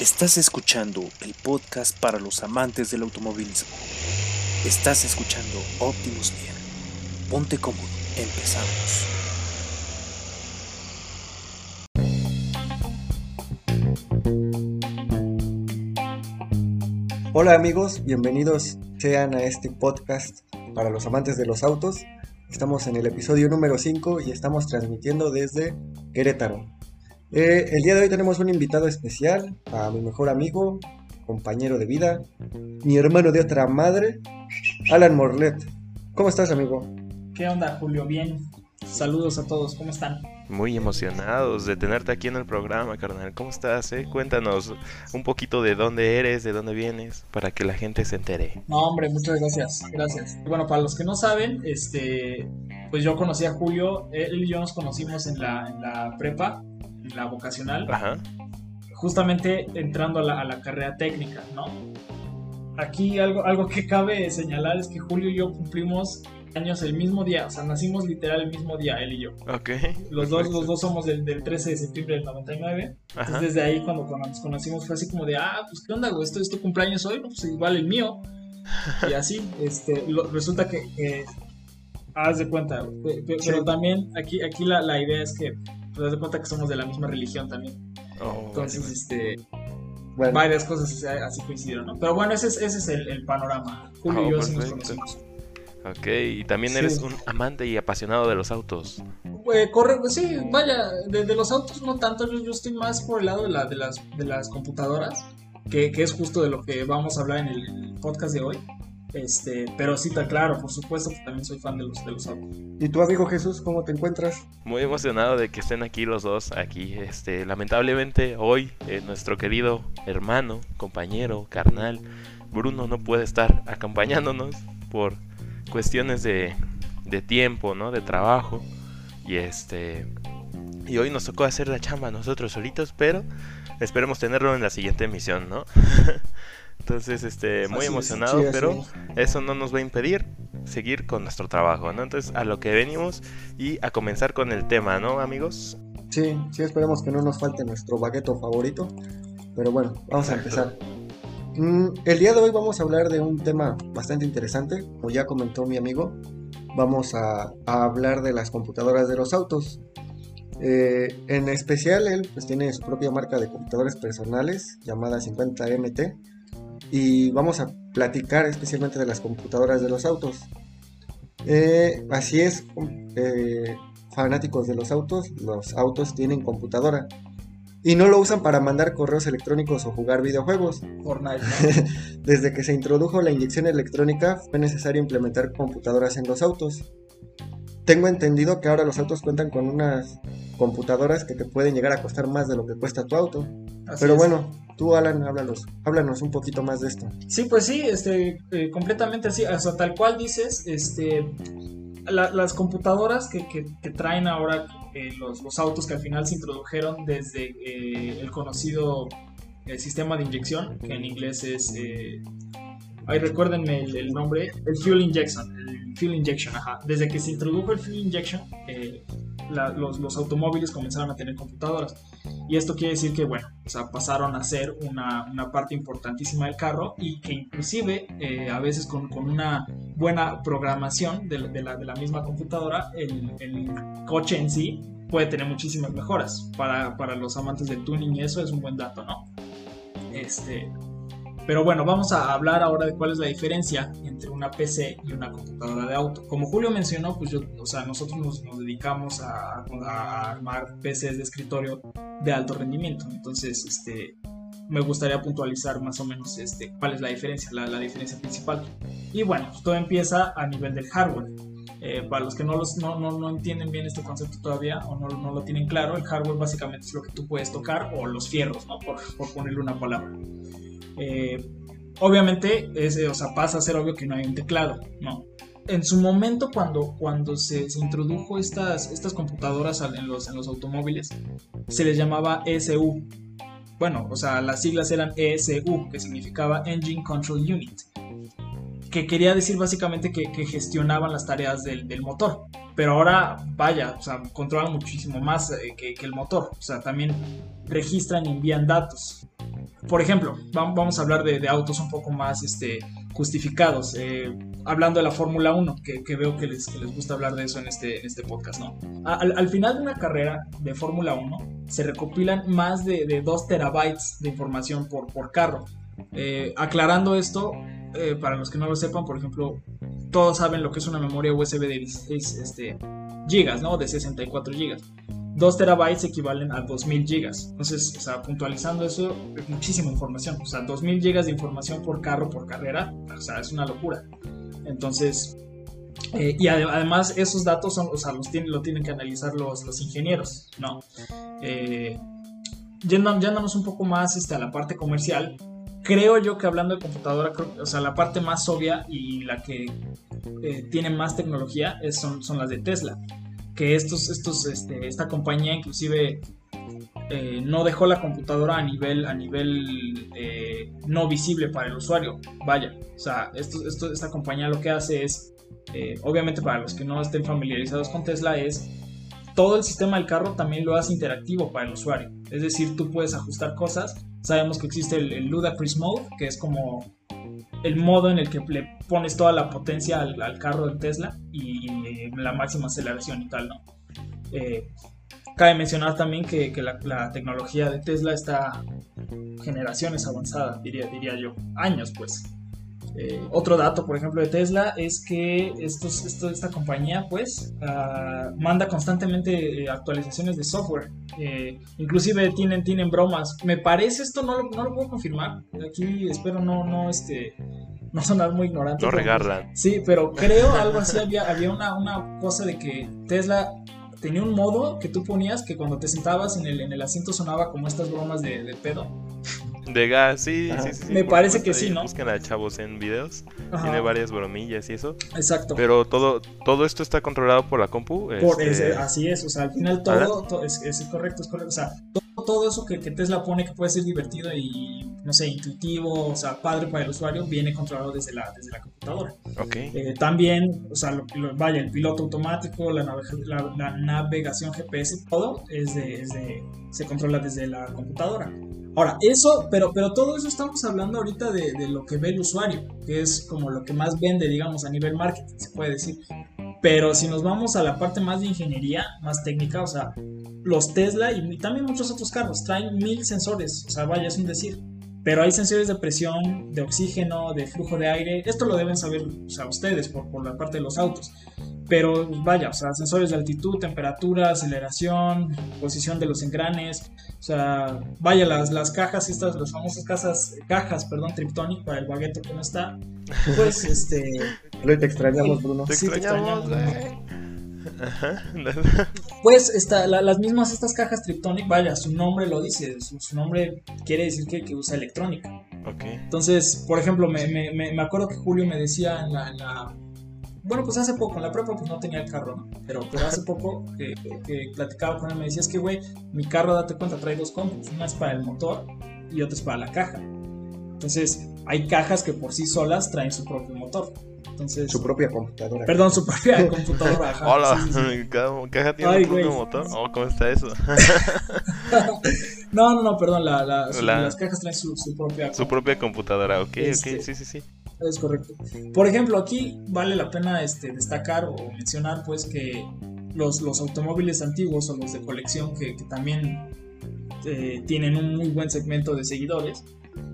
Estás escuchando el podcast para los amantes del automovilismo. Estás escuchando Optimus Gear. Ponte cómodo, empezamos. Hola amigos, bienvenidos sean a este podcast para los amantes de los autos. Estamos en el episodio número 5 y estamos transmitiendo desde Querétaro. Eh, el día de hoy tenemos un invitado especial, a mi mejor amigo, compañero de vida, mi hermano de otra madre, Alan Morlet. ¿Cómo estás, amigo? ¿Qué onda, Julio? Bien. Saludos a todos, ¿cómo están? Muy emocionados de tenerte aquí en el programa, carnal. ¿Cómo estás? Eh? Cuéntanos un poquito de dónde eres, de dónde vienes, para que la gente se entere. No, hombre, muchas gracias, gracias. Bueno, para los que no saben, este, pues yo conocí a Julio, él y yo nos conocimos en la, en la prepa, la vocacional, justamente entrando a la, carrera técnica, ¿no? Aquí algo, algo que cabe señalar es que Julio y yo cumplimos años el mismo día, o sea, nacimos literal el mismo día, él y yo. Ok. Los dos, los dos somos del, 13 de septiembre del 99. Entonces desde ahí cuando, nos conocimos fue así como de, ah, pues qué onda, güey, esto es tu cumpleaños hoy, pues igual el mío. Y así, este, resulta que, haz de cuenta, pero, también aquí, aquí la, la idea es que te das cuenta que somos de la misma religión también. Oh, Entonces, este. Varias cosas así coincidieron, ¿no? Pero bueno, ese es, ese es el, panorama. Julio y oh, yo sí nos conocimos. Ok, y también eres un amante y apasionado de los autos. Pues, corre, pues sí, vaya, de, los autos no tanto, yo, estoy más por el lado de, la, de, las, de las computadoras, que, que, es justo de lo que vamos a hablar en el podcast de hoy. Este, pero sí, está claro, por supuesto que también soy fan de los, de los autos. ¿Y tu amigo Jesús, cómo te encuentras? Muy emocionado de que estén aquí los dos, aquí. Este, lamentablemente hoy eh, nuestro querido hermano, compañero, carnal, Bruno no puede estar acompañándonos por cuestiones de, de tiempo, ¿no? De trabajo. Y este, y hoy nos tocó hacer la chamba nosotros solitos, pero esperemos tenerlo en la siguiente emisión, ¿no? Entonces, este, muy emocionado, pero eso no nos va a impedir seguir con nuestro trabajo, ¿no? Entonces, a lo que venimos y a comenzar con el tema, ¿no, amigos? Sí, sí, esperemos que no nos falte nuestro bagueto favorito. Pero bueno, vamos a empezar. Mm, el día de hoy vamos a hablar de un tema bastante interesante, como ya comentó mi amigo. Vamos a, hablar de las computadoras de los autos. Eh, en especial, él pues, tiene su propia marca de computadores personales llamada 50MT y vamos a platicar especialmente de las computadoras de los autos. Eh, así es, eh, fanáticos de los autos, los autos tienen computadora y no lo usan para mandar correos electrónicos o jugar videojuegos. Fortnite. Desde que se introdujo la inyección electrónica fue necesario implementar computadoras en los autos. Tengo entendido que ahora los autos cuentan con unas computadoras que te pueden llegar a costar más de lo que cuesta tu auto. Pero bueno, tú Alan, háblanos, háblanos un poquito más de esto. Sí, pues sí, este, eh, completamente así, o sea, tal cual dices, este, las computadoras que, que, traen ahora eh, los, los, autos que al final se introdujeron desde eh, el conocido sistema de inyección, que en inglés es Ay, recuérdenme el, nombre, el Fuel Injection, el Fuel Injection, ajá. Desde que se introdujo el Fuel Injection, eh, los, automóviles comenzaron a tener computadoras. Y esto quiere decir que, bueno, o sea, pasaron a ser una, parte importantísima del carro y que inclusive eh, a veces con, una buena programación de, la, misma computadora, el, coche en sí puede tener muchísimas mejoras. Para, para los amantes del tuning y eso es un buen dato, ¿no? Este, pero bueno, vamos a hablar ahora de cuál es la diferencia entre una PC y una computadora de auto. Como Julio mencionó, pues yo, o sea, nosotros nos, dedicamos a, armar PCs de escritorio de alto rendimiento. Entonces, este, me gustaría puntualizar más o menos este, cuál es la diferencia, la, diferencia principal. Y bueno, pues todo empieza a nivel del hardware. Eh, para los que no, los, no, no, no, entienden bien este concepto todavía o no, no, lo tienen claro, el hardware básicamente es lo que tú puedes tocar o los fierros, ¿no? por, por ponerle una palabra. Eh, obviamente, es, o sea, pasa a ser obvio que no hay un teclado, ¿no? En su momento, cuando, cuando se, introdujo estas, estas computadoras en los, en los automóviles, se les llamaba ESU. Bueno, o sea, las siglas eran ESU, que significaba Engine Control Unit, que quería decir básicamente que, gestionaban las tareas del, motor. Pero ahora, vaya, o sea, controlan muchísimo más eh, que, que, el motor. O sea, también registran y envían datos por ejemplo, vamos a hablar de, autos un poco más este, justificados. Eh, hablando de la Fórmula 1, que, veo que les, gusta hablar de eso en este, este podcast, ¿no? Al, final de una carrera de Fórmula 1 se recopilan más de, 2 terabytes de información por, por carro. Eh, aclarando esto, eh, para los que no lo sepan, por ejemplo, todos saben lo que es una memoria USB de 16 este, gigas, ¿no? De 64 gigas. 2 terabytes equivalen a 2000 gigas. Entonces, puntualizando eso, es muchísima información. O sea, 2000 gigas de información por carro, por carrera, o sea, es una locura. Entonces, eh, y además esos datos son, o sea, los tienen, lo tienen que analizar los, los ingenieros, ¿no? Eh, yéndonos un poco más este, a la parte comercial, creo yo que hablando de computadora, o sea, la parte más obvia y la que eh, tiene más tecnología son, son las de Tesla que estos, estos, este, esta compañía inclusive eh, no dejó la computadora a nivel, a nivel eh, no visible para el usuario. Vaya, o sea, esto, esto, esta compañía lo que hace es, obviamente para los que no estén familiarizados con Tesla, es todo el sistema del carro también lo hace interactivo para el usuario. Es decir, tú puedes ajustar cosas. Sabemos que existe el, el Ludacris Mode, que es como el modo en el que le pones toda la potencia al, carro de Tesla y, la máxima aceleración y tal, ¿no? Eh, cabe mencionar también que, la, tecnología de Tesla está generaciones avanzada, diría, diría yo, años pues. Eh, otro dato, por ejemplo, de Tesla es que estos, esta compañía, pues, ah, manda constantemente eh, actualizaciones de software. Eh, inclusive tienen, tienen bromas. Me parece esto, no lo, no lo puedo confirmar. Aquí espero no, no, este, no sonar muy ignorante. No regarran. Sí, pero creo algo así. Había, había una, una cosa de que Tesla tenía un modo que tú ponías que cuando te sentabas en el, en el asiento sonaba como estas bromas de, de pedo. De gas, sí, sí, sí, Me parece que sí, ¿no? Buscan a chavos en videos. Tiene varias bromillas y eso. Exacto. Pero todo, todo esto está controlado por la compu. Por este, así es, o sea, al final todo, es, es, correcto, es correcto. O sea, todo, todo eso que, que, Tesla pone que puede ser divertido y, no sé, intuitivo, o sea, padre para el usuario, viene controlado desde la, desde la computadora. Ok. Eh, también, o sea, vaya, el piloto automático, la, la, navegación GPS, todo es de, es de, se controla desde la computadora. Ahora, eso, pero, pero todo eso estamos hablando ahorita de, de, lo que ve el usuario, que es como lo que más vende, digamos, a nivel marketing, se puede decir. Pero si nos vamos a la parte más de ingeniería, más técnica, o sea, los Tesla y también muchos otros carros traen mil sensores, o sea, vaya, es un decir. Pero hay sensores de presión, de oxígeno, de flujo de aire. Esto lo deben saber o sea, ustedes por, por la parte de los autos. Pero vaya, o sea, sensores de altitud, temperatura, aceleración, posición de los engranes. O sea, vaya, las, las cajas, estas, las famosas cajas, cajas, perdón, Triptonic para el bagueto que no está. Pues, este... te extrañamos, Bruno. Te extrañamos, pues está, las mismas estas cajas Triptonic, vaya, su nombre lo dice, su, nombre quiere decir que, que, usa electrónica. Entonces, por ejemplo, me, me, me, acuerdo que Julio me decía en la bueno, pues hace poco, en la prepa pues no tenía el carro, ¿no? Pero, pero hace poco que, platicaba con él me decía, es que, güey, mi carro, date cuenta, trae dos compus, una es para el motor y otra es para la caja. Entonces, hay cajas que por sí solas traen su propio motor. Entonces, su propia computadora. Perdón, su propia computadora. Hola, cada caja tiene su propio motor. Oh, ¿Cómo está eso? no, no, no, perdón, la, las cajas traen su, propia Su propia computadora, ok, ok, este, sí, sí, sí. Es correcto. Por ejemplo, aquí vale la pena este, destacar o mencionar pues que los, los automóviles antiguos o los de colección que, también eh, tienen un muy buen segmento de seguidores,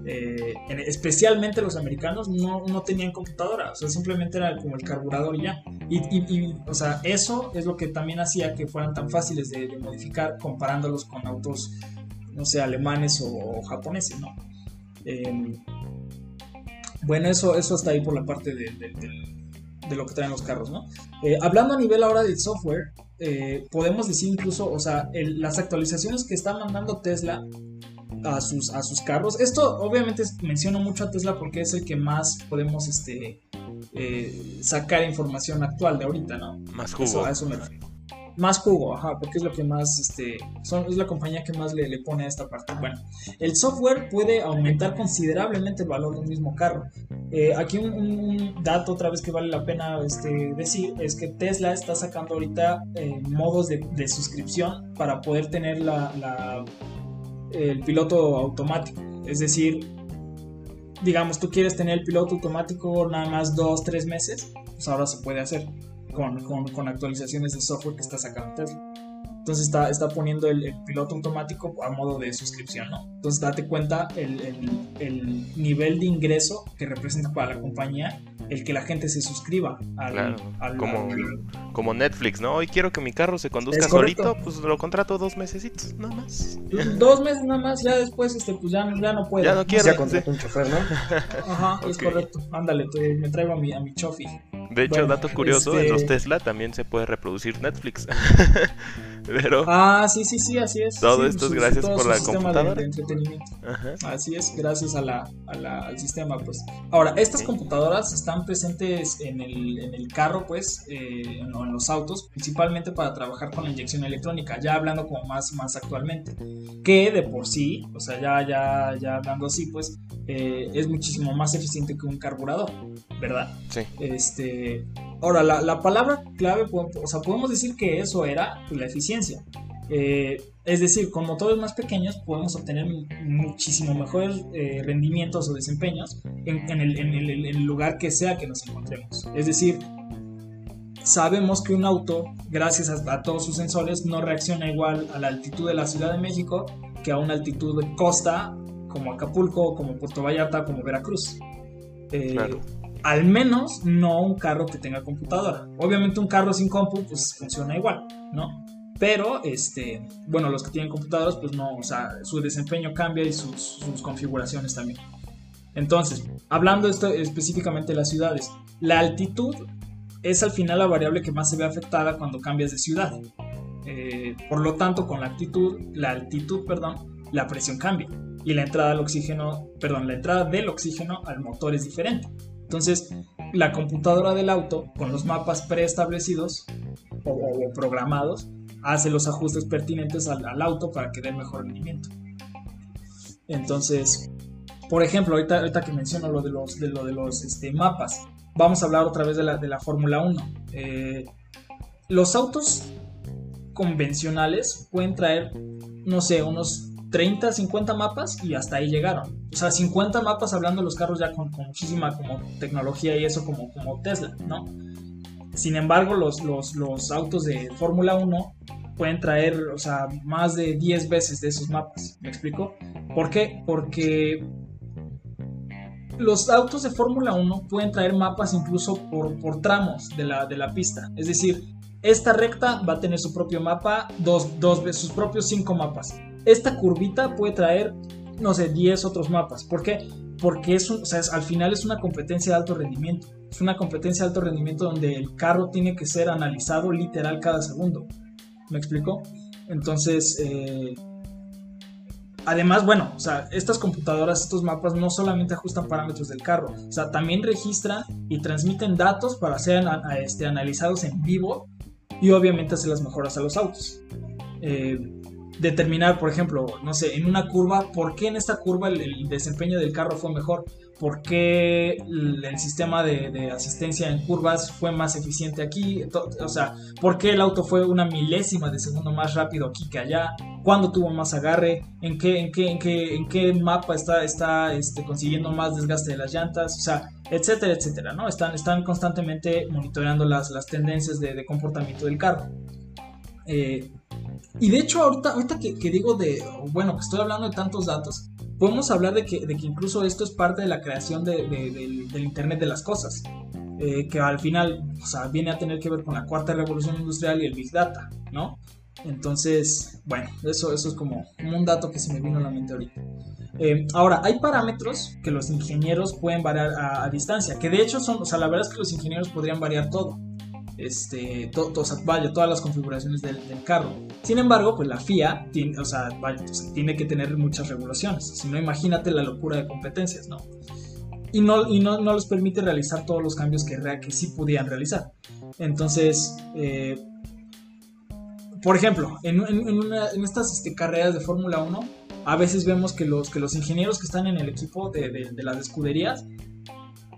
eh, especialmente los americanos, no, no, tenían computadora, o sea, simplemente era como el carburador y ya. Y, o sea, eso es lo que también hacía que fueran tan fáciles de, modificar comparándolos con autos, no sé, alemanes o, japoneses, ¿no? Eh, bueno, eso, eso está ahí por la parte de, lo que traen los carros, ¿no? Eh, hablando a nivel ahora del software, eh, podemos decir incluso, o sea, las actualizaciones que está mandando Tesla a sus, a sus carros. Esto obviamente menciono mucho a Tesla porque es el que más podemos este, eh, sacar información actual de ahorita, ¿no? Más jugo. a eso me más jugo, ajá, porque es lo que más, este, son, es la compañía que más le, le, pone a esta parte. Bueno, el software puede aumentar considerablemente el valor de un mismo carro. Eh, aquí un, dato otra vez que vale la pena este, decir es que Tesla está sacando ahorita eh, modos de, suscripción para poder tener la, el piloto automático. Es decir, digamos, tú quieres tener el piloto automático nada más dos, tres meses, pues ahora se puede hacer con, con, con actualizaciones de software que está sacando Tesla. Entonces está, está poniendo el, el, piloto automático a modo de suscripción, ¿no? Entonces date cuenta el, el, el, nivel de ingreso que representa para la compañía el que la gente se suscriba al, Claro, al- como, al- como Netflix, ¿no? Hoy quiero que mi carro se conduzca solito, pues lo contrato dos mesecitos, nada más. dos meses nada más, ya después este, pues ya, ya no puedo. Ya no quiero. Ya sí. contrató un chofer, ¿no? Ajá, es correcto. Ándale, te- me traigo a mi, a mi chofi. De hecho, Bueno, dato curioso, este- en los Tesla también se puede reproducir Netflix. Pero, Ah, sí, sí, sí, así es. Todo Sí, esto es gracias todo por la sistema de- computadora. de entretenimiento. ajá, Así es, gracias a la, a la- al sistema, pues. Ahora, estas Ok. computadoras están presentes en el, en el carro, pues, eh, en, en los autos, principalmente para trabajar con la inyección electrónica, ya hablando como más, más actualmente, que de por sí, o sea, ya, ya, ya hablando así, pues, eh, es muchísimo más eficiente que un carburador, ¿verdad? sí. Este, ahora, la, la palabra clave, o sea, podemos decir que eso era pues, la eficiencia. Eh, es decir, con motores más pequeños podemos obtener mu- muchísimo mejores eh, rendimientos o desempeños en, en el, en el- en el lugar que sea que nos encontremos. Es decir, sabemos que un auto, gracias a, a todos sus sensores, no reacciona igual a la altitud de la Ciudad de México que a una altitud de costa como Acapulco, como Puerto Vallarta, como Veracruz. Eh, Claro. al menos no un carro que tenga computadora. Obviamente un carro sin compu pues funciona igual, ¿no? Pero, este, bueno, los que tienen computadoras pues no, o sea, su desempeño cambia y sus, sus configuraciones también. Entonces, hablando esto específicamente de las ciudades, la altitud es al final la variable que más se ve afectada cuando cambias de ciudad. Eh, por lo tanto, con la altitud, la altitud, perdón, la presión cambia y la entrada al oxígeno, perdón, la entrada del oxígeno al motor es diferente. Entonces, la computadora del auto, con los mapas preestablecidos o, o programados, hace los ajustes pertinentes al, auto para que dé mejor rendimiento. Entonces, por ejemplo, ahorita, ahorita que menciono lo de los, de lo de los este, mapas, vamos a hablar otra vez de la, de la Fórmula 1. Eh, los autos convencionales pueden traer, no sé, unos 30, 50 mapas y hasta ahí llegaron. O sea, 50 mapas hablando de los carros ya con, con muchísima como tecnología y eso como, como Tesla, ¿no? Sin embargo, los, los, los autos de Fórmula 1 pueden traer, o sea, más de 10 veces de esos mapas. ¿Me explico? ¿Por qué? Porque los autos de Fórmula 1 pueden traer mapas incluso por, por tramos de la, de la pista. Es decir, esta recta va a tener su propio mapa, dos, dos sus propios 5 mapas. Esta curvita puede traer, no sé, 10 otros mapas. ¿Por qué? Porque es al final es una competencia de alto rendimiento. Es una competencia de alto rendimiento donde el carro tiene que ser analizado literal cada segundo. ¿Me explico? Entonces, eh, además, bueno, o sea, estas computadoras, estos mapas no solamente ajustan parámetros del carro, o sea, también registran y transmiten datos para ser este, analizados en vivo y obviamente hacer las mejoras a los autos. Eh, determinar, por ejemplo, no sé, en una curva, por qué en esta curva el, desempeño del carro fue mejor, por qué el, sistema de, asistencia en curvas fue más eficiente aquí, o sea, por qué el auto fue una milésima de segundo más rápido aquí que allá, cuándo tuvo más agarre, en qué, en qué, mapa está, este, consiguiendo más desgaste de las llantas, o sea, etcétera, etcétera, ¿no? Están, constantemente monitoreando las, tendencias de, de comportamiento del carro. Eh, y de hecho, ahorita, ahorita que, que digo de, bueno, que estoy hablando de tantos datos, podemos hablar de que, de que incluso esto es parte de la creación de- de- del, del Internet de las cosas, eh, que al final, o sea, viene a tener que ver con la cuarta revolución industrial y el Big Data, ¿no? Entonces, bueno, eso, eso es como, un dato que se me vino a la mente ahorita. Eh, ahora, hay parámetros que los ingenieros pueden variar a, a distancia, que de hecho son, o sea, la verdad es que los ingenieros podrían variar todo este, to- to- vaya, todas las configuraciones del, del carro. Sin embargo, pues la FIA tiene, o sea, vaya, o sea, tiene que tener muchas regulaciones. Si no, imagínate la locura de competencias, ¿no? Y no, y no, no les permite realizar todos los cambios que, que sí podían realizar. Entonces, eh, por ejemplo, en, en- en una- en estas este, carreras de Fórmula 1, a veces vemos que los, que los ingenieros que están en el equipo de, de- de las escuderías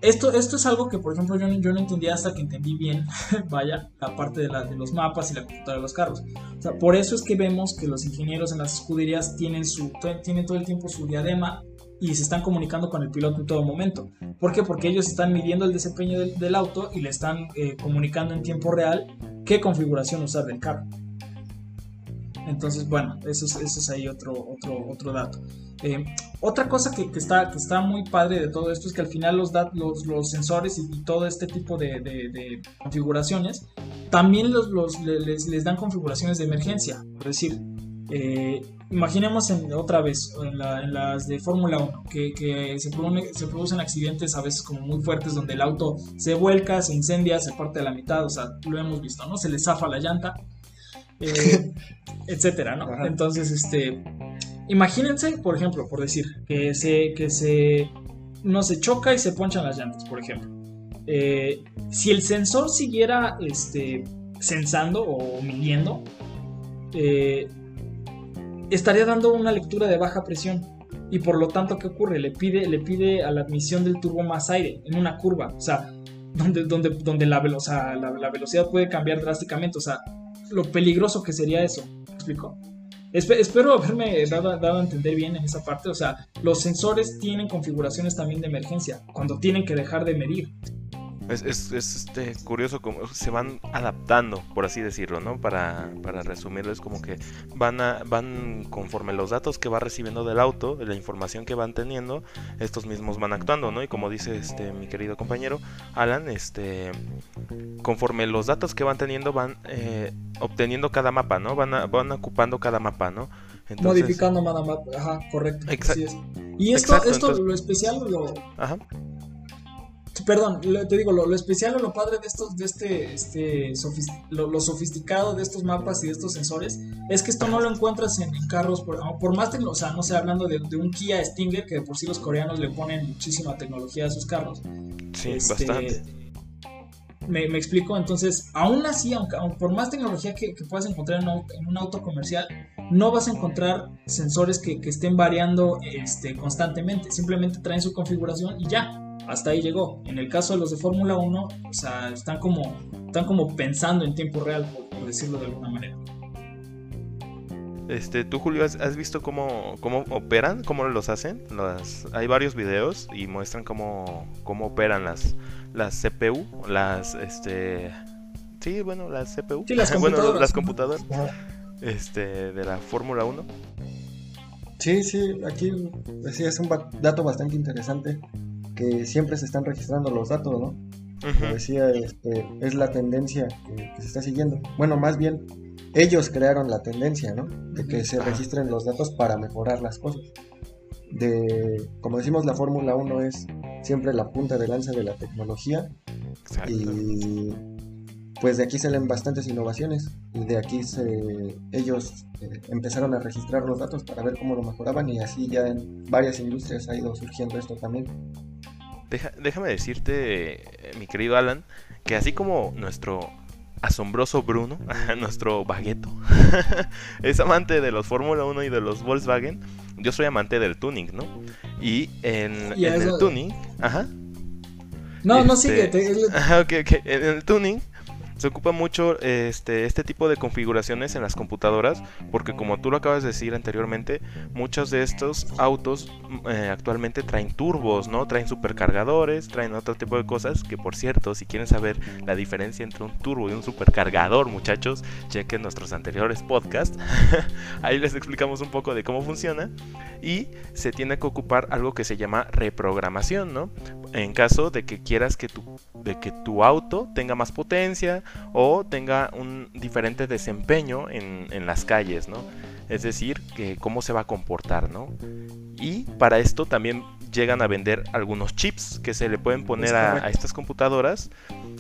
esto, esto es algo que, por ejemplo, yo, yo no entendía hasta que entendí bien, vaya, la parte de, la- de los mapas y la computadora de los carros. Por eso es que vemos que los ingenieros en las escuderías tienen, su, tienen todo el tiempo su diadema y se están comunicando con el piloto en todo momento. ¿Por qué? Porque ellos están midiendo el desempeño del, auto y le están eh, comunicando en tiempo real qué configuración usar del carro. Entonces, bueno, eso es, eso es ahí otro, otro, otro dato. Eh, otra cosa que, está, que está muy padre de todo esto es que al final los, los, los sensores y, todo este tipo de, configuraciones también los, les, dan configuraciones de emergencia. Es decir, eh, imaginemos en, otra vez en, las de Fórmula 1 que, se, producen accidentes a veces como muy fuertes donde el auto se vuelca, se incendia, se parte a la mitad, o sea, lo hemos visto, ¿no? Se le zafa la llanta eh, etcétera, ¿no? Entonces, este, imagínense, por ejemplo, por decir, que se, que se, no se choca y se ponchan las llantas, por ejemplo. Eh, si el sensor siguiera, este, sensando o midiendo, eh, estaría dando una lectura de baja presión. Y por lo tanto, ¿qué ocurre? Le pide, le pide a la admisión del turbo más aire en una curva. O sea, donde, donde, donde la, la velocidad puede cambiar drásticamente. O sea, lo peligroso que sería eso. ¿Me explico? espero haberme dado, a entender bien en esa parte. O sea, los sensores tienen configuraciones también de emergencia cuando tienen que dejar de medir. Es, es, este, curioso cómo se van adaptando, por así decirlo, ¿no? Para, para resumirlo, es como que van, a, van conforme los datos que va recibiendo del auto, la información que van teniendo, estos mismos van actuando, ¿no? Y como dice este mi querido compañero Alan, este, conforme los datos que van teniendo van eh, obteniendo cada mapa, ¿no? Van, van ocupando cada mapa, ¿no? Modificando cada mapa, ajá, correcto. Así es. Y esto, esto lo especial, lo, ajá perdón, te digo, lo, especial o lo padre de estos, de este, este lo, sofisticado de estos mapas y de estos sensores, es que esto no lo encuentras en, carros, por, por más, o sea, no sé, hablando de, un Kia Stinger, que por sí los coreanos le ponen muchísima tecnología a sus carros. Sí, este, bastante. Me, explico, entonces, aún así, aunque, por más tecnología que, puedas encontrar en un, auto, comercial, no vas a encontrar sensores que, que estén variando este, constantemente, simplemente traen su configuración y ya hasta ahí llegó. En el caso de los de Fórmula 1, o sea, están como, están como pensando en tiempo real, por, decirlo de alguna manera. Este, tú Julio, ¿has, visto cómo, cómo operan? ¿Cómo los hacen? Las, hay varios videos y muestran cómo, cómo operan las, las CPU, las, este... Sí, bueno, las CPU. Sí, las computadoras. bueno, las computadoras. Este, de la Fórmula 1. Sí, sí, aquí sí, es un dato bastante interesante que siempre se están registrando los datos, ¿no? Como decía, este, es la tendencia que, se está siguiendo. Bueno, más bien, ellos crearon la tendencia, ¿no? De que se registren los datos para mejorar las cosas. De, como decimos, la Fórmula 1 es siempre la punta de lanza de la tecnología. Y pues de aquí salen bastantes innovaciones y de aquí se, ellos eh, empezaron a registrar los datos para ver cómo lo mejoraban y así ya en varias industrias ha ido surgiendo esto también déjame decirte, mi querido Alan, que así como nuestro asombroso Bruno, nuestro bagueto, es amante de los Fórmula 1 y de los Volkswagen, yo soy amante del tuning, ¿no? Y en, el tuning, ajá. No, no sigue. Este, ajá, ok, ok. En el tuning se ocupa mucho este, este tipo de configuraciones en las computadoras porque como tú lo acabas de decir anteriormente, muchos de estos autos mm, eh, actualmente traen turbos, ¿no? Traen supercargadores, traen otro tipo de cosas que por cierto, si quieren saber la diferencia entre un turbo y un supercargador, muchachos, chequen nuestros anteriores podcasts. Ahí les explicamos un poco de cómo funciona y se tiene que ocupar algo que se llama reprogramación, ¿no? En caso de que quieras que tu, de que tu auto tenga más potencia, o tenga un diferente desempeño en, las calles, ¿no? Es decir, que cómo se va a comportar, ¿no? Y para esto también llegan a vender algunos chips que se le pueden poner a, estas computadoras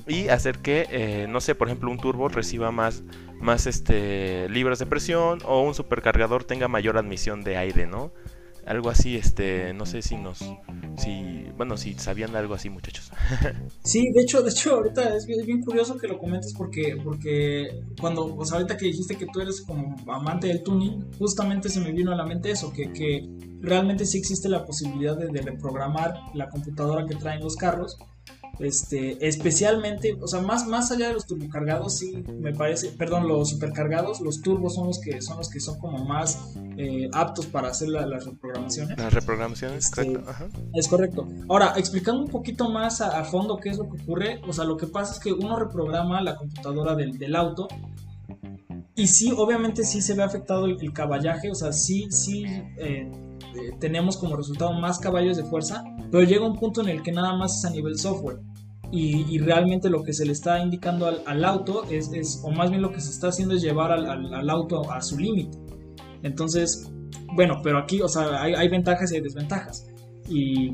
y hacer que, eh, no sé, por ejemplo, un turbo reciba más, más este, libras de presión o un supercargador tenga mayor admisión de aire, ¿no? Algo así, este, no sé si nos, si, bueno, si sabían algo así, muchachos. sí, de hecho, de hecho, ahorita es bien, curioso que lo comentes porque, porque cuando, pues ahorita que dijiste que tú eres como amante del tuning, justamente se me vino a la mente eso, que, que realmente sí existe la posibilidad de, reprogramar la computadora que traen los carros Este, especialmente, o sea, más, más allá de los turbocargados, sí, me parece, perdón, los supercargados, los turbos son los que son los que son como más eh, aptos para hacer las reprogramaciones. Las reprogramaciones, Este, correcto. Ajá. Es correcto. Ahora, explicando un poquito más a, a fondo qué es lo que ocurre, o sea, lo que pasa es que uno reprograma la computadora del, del auto y sí, obviamente sí se ve afectado el, el caballaje, o sea, sí, sí eh, eh, tenemos como resultado más caballos de fuerza, pero llega un punto en el que nada más es a nivel software. Y, realmente lo que se le está indicando al, auto es, es, o más bien lo que se está haciendo es llevar al, al- auto a su límite. Entonces, bueno, pero aquí, o sea, hay, hay ventajas y hay desventajas. Y,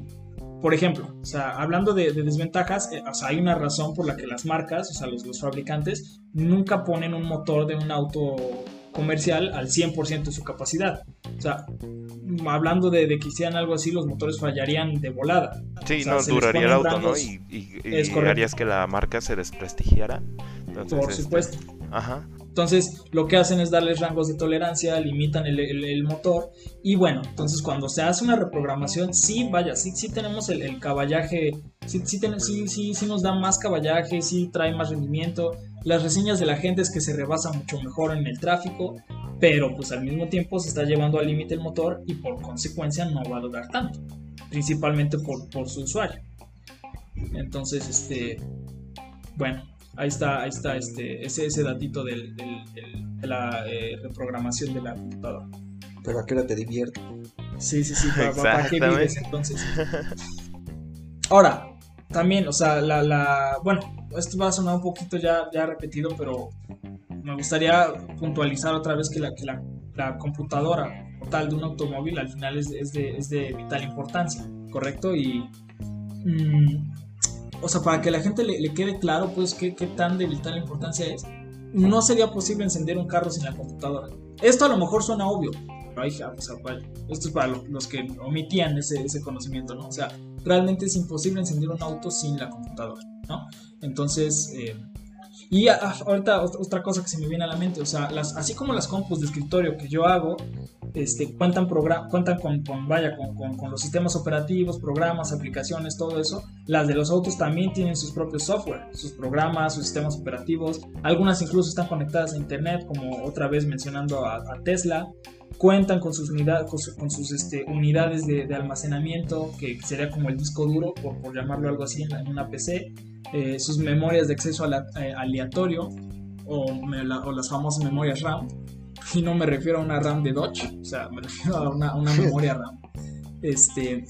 por ejemplo, o sea, hablando de, de desventajas, eh, o sea, hay una razón por la que las marcas, o sea, los, los fabricantes, nunca ponen un motor de un auto comercial al 100% de su capacidad. O sea, hablando de, de que hicieran algo así, los motores fallarían de volada. Sí, O sea, no, duraría el auto, ¿no? Y, y- harías que la marca se desprestigiara. Entonces, Por este, supuesto. Ajá. Entonces, lo que hacen es darles rangos de tolerancia, limitan el, motor. Y bueno, entonces cuando se hace una reprogramación, sí, vaya, sí, sí tenemos el, caballaje, sí, sí, sí, sí nos da más caballaje, sí trae más rendimiento. Las reseñas de la gente es que se rebasa mucho mejor en el tráfico, pero pues al mismo tiempo se está llevando al límite el motor y por consecuencia no va a durar tanto, principalmente por, por su usuario. Entonces, este, bueno, ahí está, ahí está este, ese, ese datito del, del- del- de la eh, reprogramación de la computadora. Pero a qué hora te divierte. Sí, sí, sí, para, para qué vives entonces. Ahora, también, o sea, la, la, bueno, esto va a sonar un poquito ya, ya repetido, pero me gustaría puntualizar otra vez que la, que la, la computadora total de un automóvil al final es, es de, es de vital importancia, ¿correcto? Y, mm, o sea, para que la gente le, le quede claro, pues, qué, tan de vital importancia es, no sería posible encender un carro sin la computadora. Esto a lo mejor suena obvio, pero hay, o sea, vaya, esto es para lo- los que omitían ese, ese conocimiento, ¿no? O sea, realmente es imposible encender un auto sin la computadora, ¿no? Entonces, eh, y a- a- ahorita ot- otra cosa que se me viene a la mente, o sea, las, así como las compus de escritorio que yo hago, este, cuentan, cuentan con, con, vaya, con, con- con los sistemas operativos, programas, aplicaciones, todo eso, las de los autos también tienen sus propios software, sus programas, sus sistemas operativos, algunas incluso están conectadas a internet, como otra vez mencionando a, a Tesla, cuentan con sus, unidad- con su- con sus, este, unidades de, almacenamiento, que sería como el disco duro, por, llamarlo algo así, en, la- una PC, eh, sus memorias de acceso ala- eh, aleatorio, o, la- o las famosas memorias RAM, y no me refiero a una RAM de Dodge, o sea, me refiero a una, una memoria RAM. Este,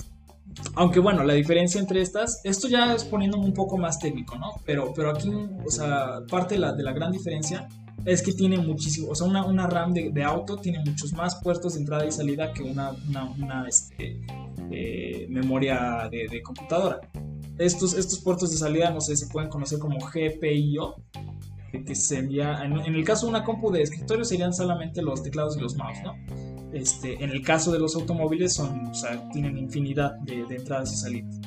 aunque bueno, la diferencia entre estas, esto ya es poniéndome un poco más técnico, ¿no? Pero, pero aquí, o sea, parte de la, de la gran diferencia es que tiene muchísimo, o sea, una, una RAM de, de auto tiene muchos más puertos de entrada y salida que una, una, una, este, eh, memoria de, de computadora. Estos, estos puertos de salida, no sé, se pueden conocer como GPIO, que- que se envía, en, en el caso de una compu de escritorio serían solamente los teclados y los mouse, ¿no? Este, en el caso de los automóviles son, o sea, tienen infinidad de, de entradas y salidas.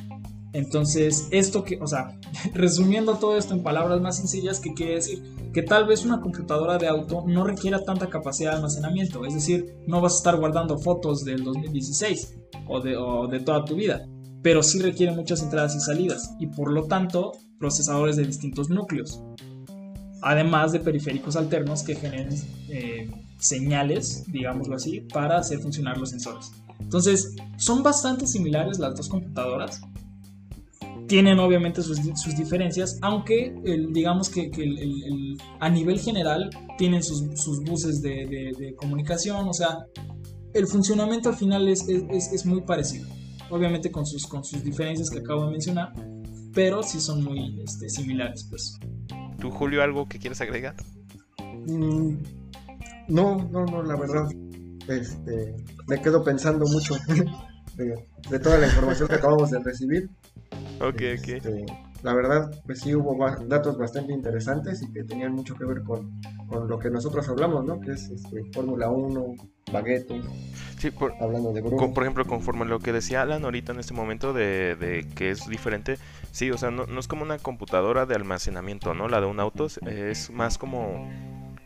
Entonces, esto que, o sea, resumiendo todo esto en palabras más sencillas, ¿qué quiere decir? Que tal vez una computadora de auto no requiera tanta capacidad de almacenamiento, es decir, no vas a estar guardando fotos del 2016 o de, o de toda tu vida, pero sí requiere muchas entradas y salidas y por lo tanto procesadores de distintos núcleos, además de periféricos alternos que generen eh, señales, digámoslo así, para hacer funcionar los sensores. Entonces, son bastante similares las dos computadoras. Tienen obviamente sus, sus diferencias, aunque el- digamos que, que el- el- el- a nivel general tienen sus, sus buses de, de- de comunicación, o sea, el funcionamiento al final es, es- es- es muy parecido. Obviamente con sus, con sus diferencias que acabo de mencionar, pero sí son muy este, similares, pues. ¿Tú, Julio, algo que quieres agregar? Mm, no, no, no, la verdad. Este, me quedo pensando mucho de, de toda la información que acabamos de recibir. Ok, ok. Este, la verdad, pues sí hubo datos bastante interesantes y que tenían mucho que ver con, con lo que nosotros hablamos, ¿no? Que es este, Fórmula 1, baguetos, Sí, por, hablando de con- por ejemplo, conforme lo que decía Alan ahorita en este momento de, de que es diferente, sí, o sea, no, no es como una computadora de almacenamiento, ¿no? La de un auto es- más como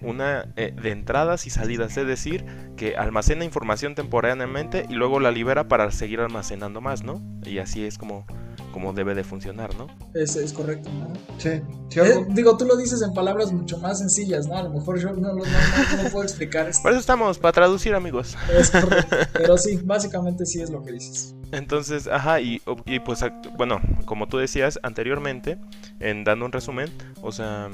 una eh, de entradas y salidas, es decir, que almacena información temporalmente y luego la libera para seguir almacenando más, ¿no? Y así es como, como debe de funcionar, ¿no? Es, es correcto, ¿no? Sí, sí, Eh, digo, tú lo dices en palabras mucho más sencillas, ¿no? A lo mejor yo no, no, no, no- no puedo explicar esto. Por eso estamos, para traducir, amigos. Es correcto. Pero sí, básicamente sí es lo que dices. Entonces, ajá, y, y pues, bueno, como tú decías anteriormente, en dando un resumen, o sea,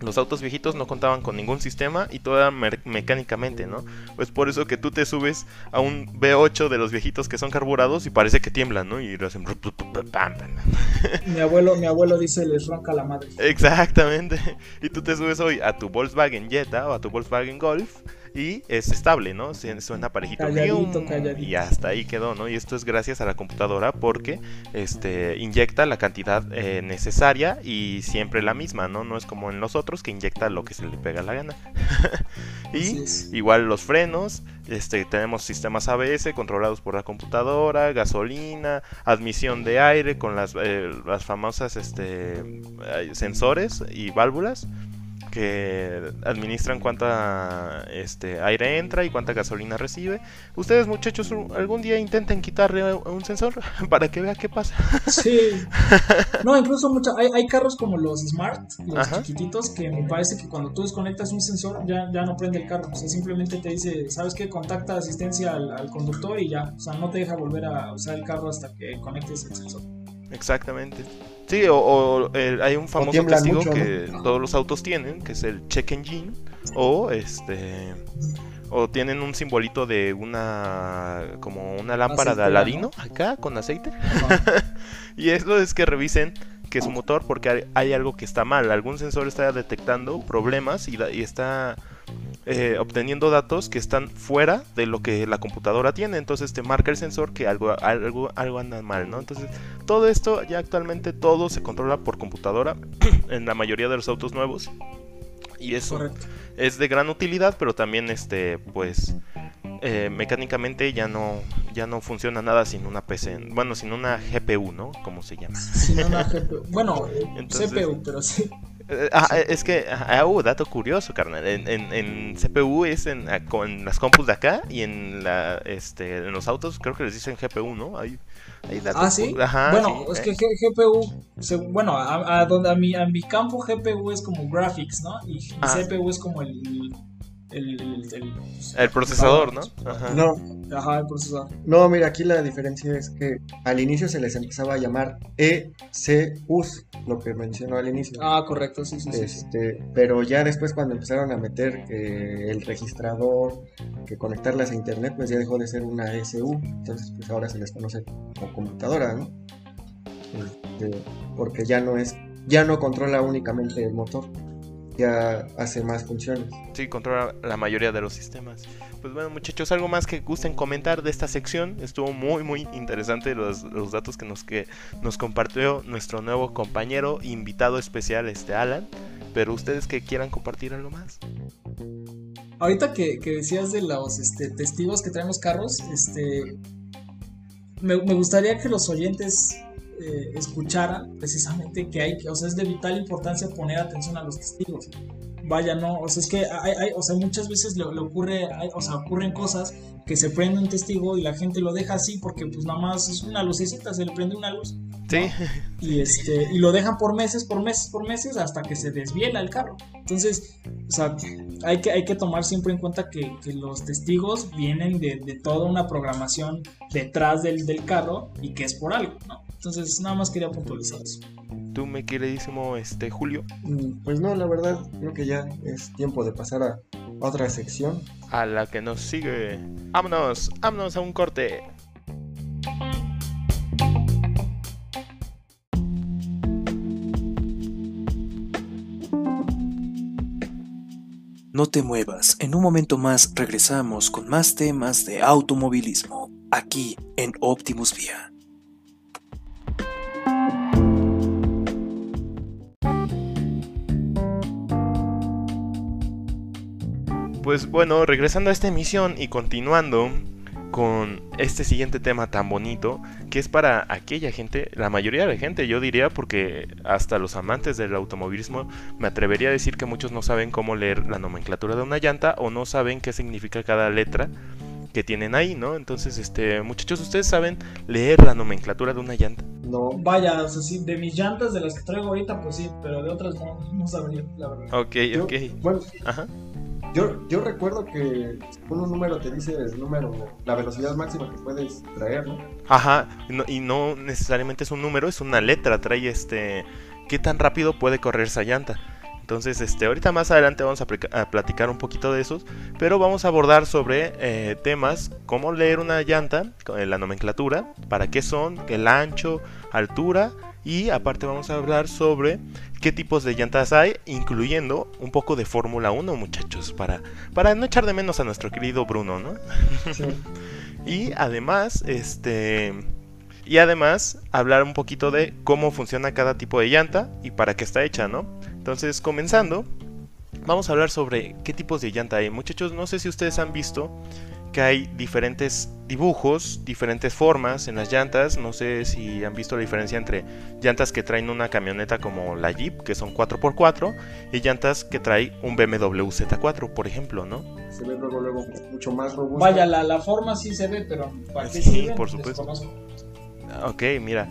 los autos viejitos no contaban con ningún sistema y todo era mecánicamente, ¿no? Pues por eso que tú te subes a un V8 de los viejitos que son carburados y parece que tiemblan, ¿no? Y lo hacen... Mi abuelo, mi abuelo dice les ronca la madre. Exactamente. Y tú te subes hoy a tu Volkswagen Jetta o a tu Volkswagen Golf y es estable, ¿no? Suena parejito. Calladito, calladito. Y hasta ahí quedó, ¿no? Y esto es gracias a la computadora porque este, inyecta la cantidad eh, necesaria y siempre la misma, ¿no? No es como en los otros que inyecta lo que se le pega la gana. Y igual los frenos, este, tenemos sistemas ABS controlados por la computadora, gasolina, admisión de aire con las, eh, las famosas este, eh, sensores y válvulas que administran cuánta este, aire entra y cuánta gasolina recibe. Ustedes muchachos algún día intenten quitarle un sensor para que vea qué pasa. Sí. No, incluso mucha, hay, hay carros como los Smart, los Ajá. chiquititos, que me parece que cuando tú desconectas un sensor ya, ya no prende el carro. O sea, simplemente te dice, ¿sabes qué? Contacta asistencia al, al conductor y ya. O sea, no te deja volver a usar el carro hasta que conectes el sensor. Exactamente. Sí, o, o, eh, hay un famoso testigo mucho, que todos los autos tienen, que es el check engine, o este o tienen un simbolito de una como una lámpara de Aladino acá con aceite. Y eso es que revisen que su motor porque hay, hay algo que está mal, algún sensor está detectando problemas y, y está eh, obteniendo datos que están fuera de lo que la computadora tiene, entonces te marca el sensor que algo, algo, algo anda mal, ¿no? Entonces todo esto ya actualmente todo se controla por computadora en la mayoría de los autos nuevos y eso Correcto. es de gran utilidad, pero también este pues eh, mecánicamente ya no ya no funciona nada sin una PC, bueno, sin una GPU, ¿no? Como se llama. Sin una GPU. Bueno, eh, Entonces- CPU, pero sí. Eh, ah, eh, es que, ah, uh, dato curioso, carnal. En, en- en CPU es en, ah, con las compus de acá y en la este en los autos creo que les dicen GPU, ¿no? Hay, hay datos Ah, sí. Ajá, bueno, sí, es eh. que GPU, se- bueno, a, a donde a mi, a mi campo GPU es como graphics, ¿no? Y, y Ah. CPU es como el. El, el, el- pues, El procesador, ¿no? Ajá. No, Ajá, el procesador. no, mira, aquí la diferencia es que al inicio se les empezaba a llamar ECUs, lo que mencionó al inicio. Ah, correcto, sí, sí. Este, pero ya después cuando empezaron a meter que el registrador, que conectarlas a internet, pues ya dejó de ser una SU. Entonces, pues ahora se les conoce como computadora, ¿no? Este, porque ya no es, ya no controla únicamente el motor, ya hace más funciones. Sí, controla la mayoría de los sistemas. Pues bueno, muchachos, algo más que gusten comentar de esta sección. Estuvo muy, muy interesante los, los datos que nos, que nos compartió nuestro nuevo compañero, invitado especial, este Alan. Pero ustedes que quieran compartir algo más. Ahorita que, que decías de los este, testigos que traen los carros, este, me, me gustaría que los oyentes eh, escucharan precisamente que hay, o sea, es de vital importancia poner atención a los testigos. Vaya, no, o sea, es que hay, hay- o sea, muchas veces le, le ocurre, hay- o sea, ocurren cosas que se prende un testigo y la gente lo deja así porque pues nada más es una lucecita, se le prende una luz Sí, y este y lo dejan por meses, por meses, por meses hasta que se desviela el carro. Entonces, o sea, hay que, hay que tomar siempre en cuenta que, que los testigos vienen de, de toda una programación detrás del, del carro y que es por algo, ¿no? Entonces, nada más quería puntualizar eso. Tú, mi queridísimo este, Julio, Mm, Pues no, la verdad, creo que ya es tiempo de pasar a otra sección. a la que nos sigue. Vámonos, vámonos a un corte. No te muevas, en un momento más regresamos con más temas de automovilismo, aquí en Optimus Vía. Pues bueno, regresando a esta emisión y continuando con este siguiente tema tan bonito, que es para aquella gente, la mayoría de la gente, yo diría, porque hasta los amantes del automovilismo me atrevería a decir que muchos no saben cómo leer la nomenclatura de una llanta o no saben qué significa cada letra que tienen ahí, ¿no? Entonces, este, muchachos, ¿ustedes saben leer la nomenclatura de una llanta? No. Vaya, o sea, sí, de mis llantas, de las que traigo ahorita, pues sí, pero de otras no, no sabría, la verdad. Ok, Yo- ok. Bueno, Ajá. Yo, yo recuerdo que un número te dice el número, la velocidad máxima que puedes traer, ¿no? Ajá, no, y no necesariamente es un número, es una letra, trae este qué tan rápido puede correr esa llanta. Entonces, este, ahorita más adelante vamos a, platicar un poquito de esos, pero vamos a abordar sobre eh, temas como leer una llanta, con la nomenclatura, para qué son, el ancho, altura y aparte vamos a hablar sobre qué tipos de llantas hay, incluyendo un poco de Fórmula 1, muchachos, para, para no echar de menos a nuestro querido Bruno, ¿no? Sí. Y además, este. Y además, hablar un poquito de cómo funciona cada tipo de llanta y para qué está hecha, ¿no? Entonces, comenzando, vamos a hablar sobre qué tipos de llanta hay. Muchachos, no sé si ustedes han visto que hay diferentes dibujos, diferentes formas en las llantas. No sé si han visto la diferencia entre llantas que traen una camioneta como la Jeep, que son 4x4, y llantas que trae un BMW Z4, por ejemplo, ¿no? Se ve luego, luego mucho más robusto. Vaya, la, la forma sí se ve, pero ¿para qué Sí, sirven? por supuesto. Desconozco. Ok, mira.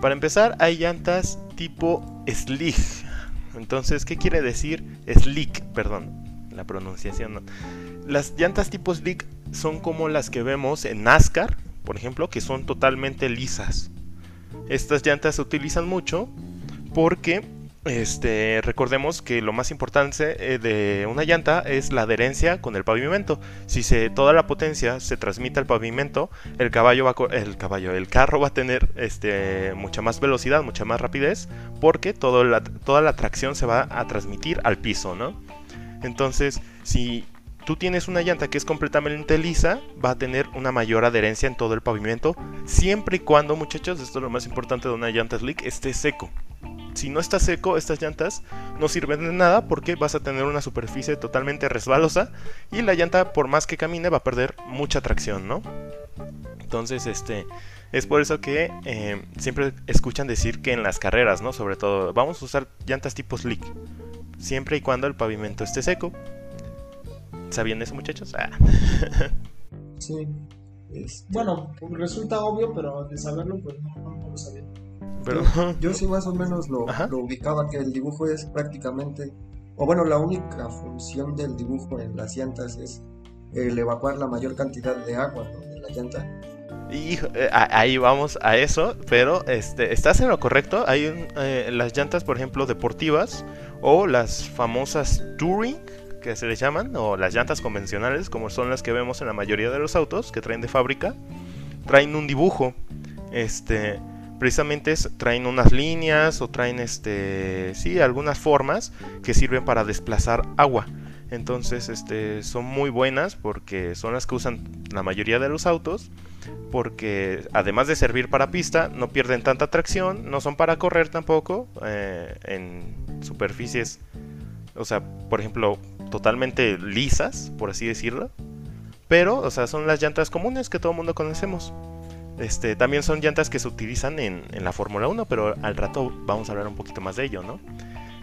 Para empezar, hay llantas tipo slick. Entonces, ¿qué quiere decir slick? Perdón, la pronunciación. no. Las llantas tipo slick son como las que vemos en NASCAR, por ejemplo, que son totalmente lisas. Estas llantas se utilizan mucho porque este, recordemos que lo más importante eh, de una llanta es la adherencia con el pavimento. Si se, toda la potencia se transmite al pavimento, el caballo va el caballo, el carro va a tener este, mucha más velocidad, mucha más rapidez, porque toda la tracción se va a transmitir al piso, ¿no? Entonces, si tú tienes una llanta que es completamente lisa, va a tener una mayor adherencia en todo el pavimento, siempre y cuando, muchachos, esto es lo más importante de una llanta slick, esté seco. Si no está seco, estas llantas no sirven de nada porque vas a tener una superficie totalmente resbalosa y la llanta, por más que camine, va a perder mucha tracción, ¿no? Entonces, este, es por eso que eh, siempre escuchan decir que en las carreras, ¿no? Sobre todo, vamos a usar llantas tipo slick, siempre y cuando el pavimento esté seco. ¿Sabían eso, muchachos? Ah. Sí. Este, Bueno, resulta obvio, pero de saberlo, pues no, no, no lo sabía. Pero, Yo sí más o menos lo, lo ubicaba que el dibujo es prácticamente, o bueno, la única función del dibujo en las llantas es el evacuar la mayor cantidad de agua ¿no? de la llanta. Hijo, eh, ahí vamos a eso, pero este, estás en lo correcto. Hay un, eh, las llantas, por ejemplo, deportivas o las famosas touring, que se les llaman, o las llantas convencionales, como son las que vemos en la mayoría de los autos que traen de fábrica, traen un dibujo. Este, precisamente es- traen unas líneas o traen, este, sí, algunas formas que sirven para desplazar agua. Entonces, este, son muy buenas porque son las que usan la mayoría de los autos porque además de servir para pista, no pierden tanta tracción, no son para correr tampoco eh, en superficies, o sea, por ejemplo, totalmente lisas, por así decirlo. Pero, o sea, son las llantas comunes que todo el mundo conocemos. Este, también son llantas que se utilizan en, la Fórmula 1, pero al rato vamos a hablar un poquito más de ello, ¿no?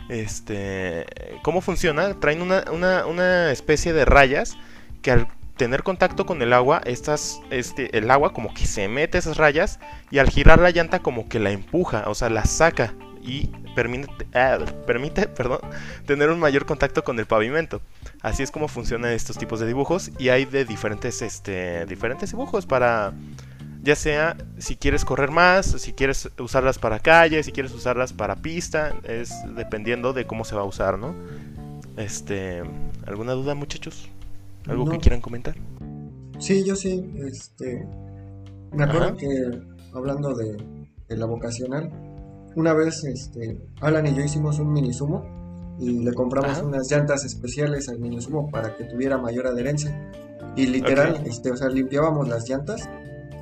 Este, ¿cómo funciona? Traen una, una, una especie de rayas que al tener contacto con el agua, estas, este, el agua como que se mete esas rayas y al girar la llanta como que la empuja, o sea, la saca y permite, ah, permite perdón, tener un mayor contacto con el pavimento. Así es como funcionan estos tipos de dibujos y hay de diferentes, este, diferentes dibujos para, ya sea si quieres correr más, si quieres usarlas para calle, si quieres usarlas para pista, es dependiendo de cómo se va a usar, ¿no? Este, ¿alguna duda, muchachos? ¿Algo que quieran comentar? Sí, yo sí, este, me acuerdo Ajá. que hablando de, de la vocacional, una vez este, Alan y yo hicimos un mini sumo y le compramos Ajá. unas llantas especiales al mini sumo para que tuviera mayor adherencia. Y literal, este, o sea, limpiábamos las llantas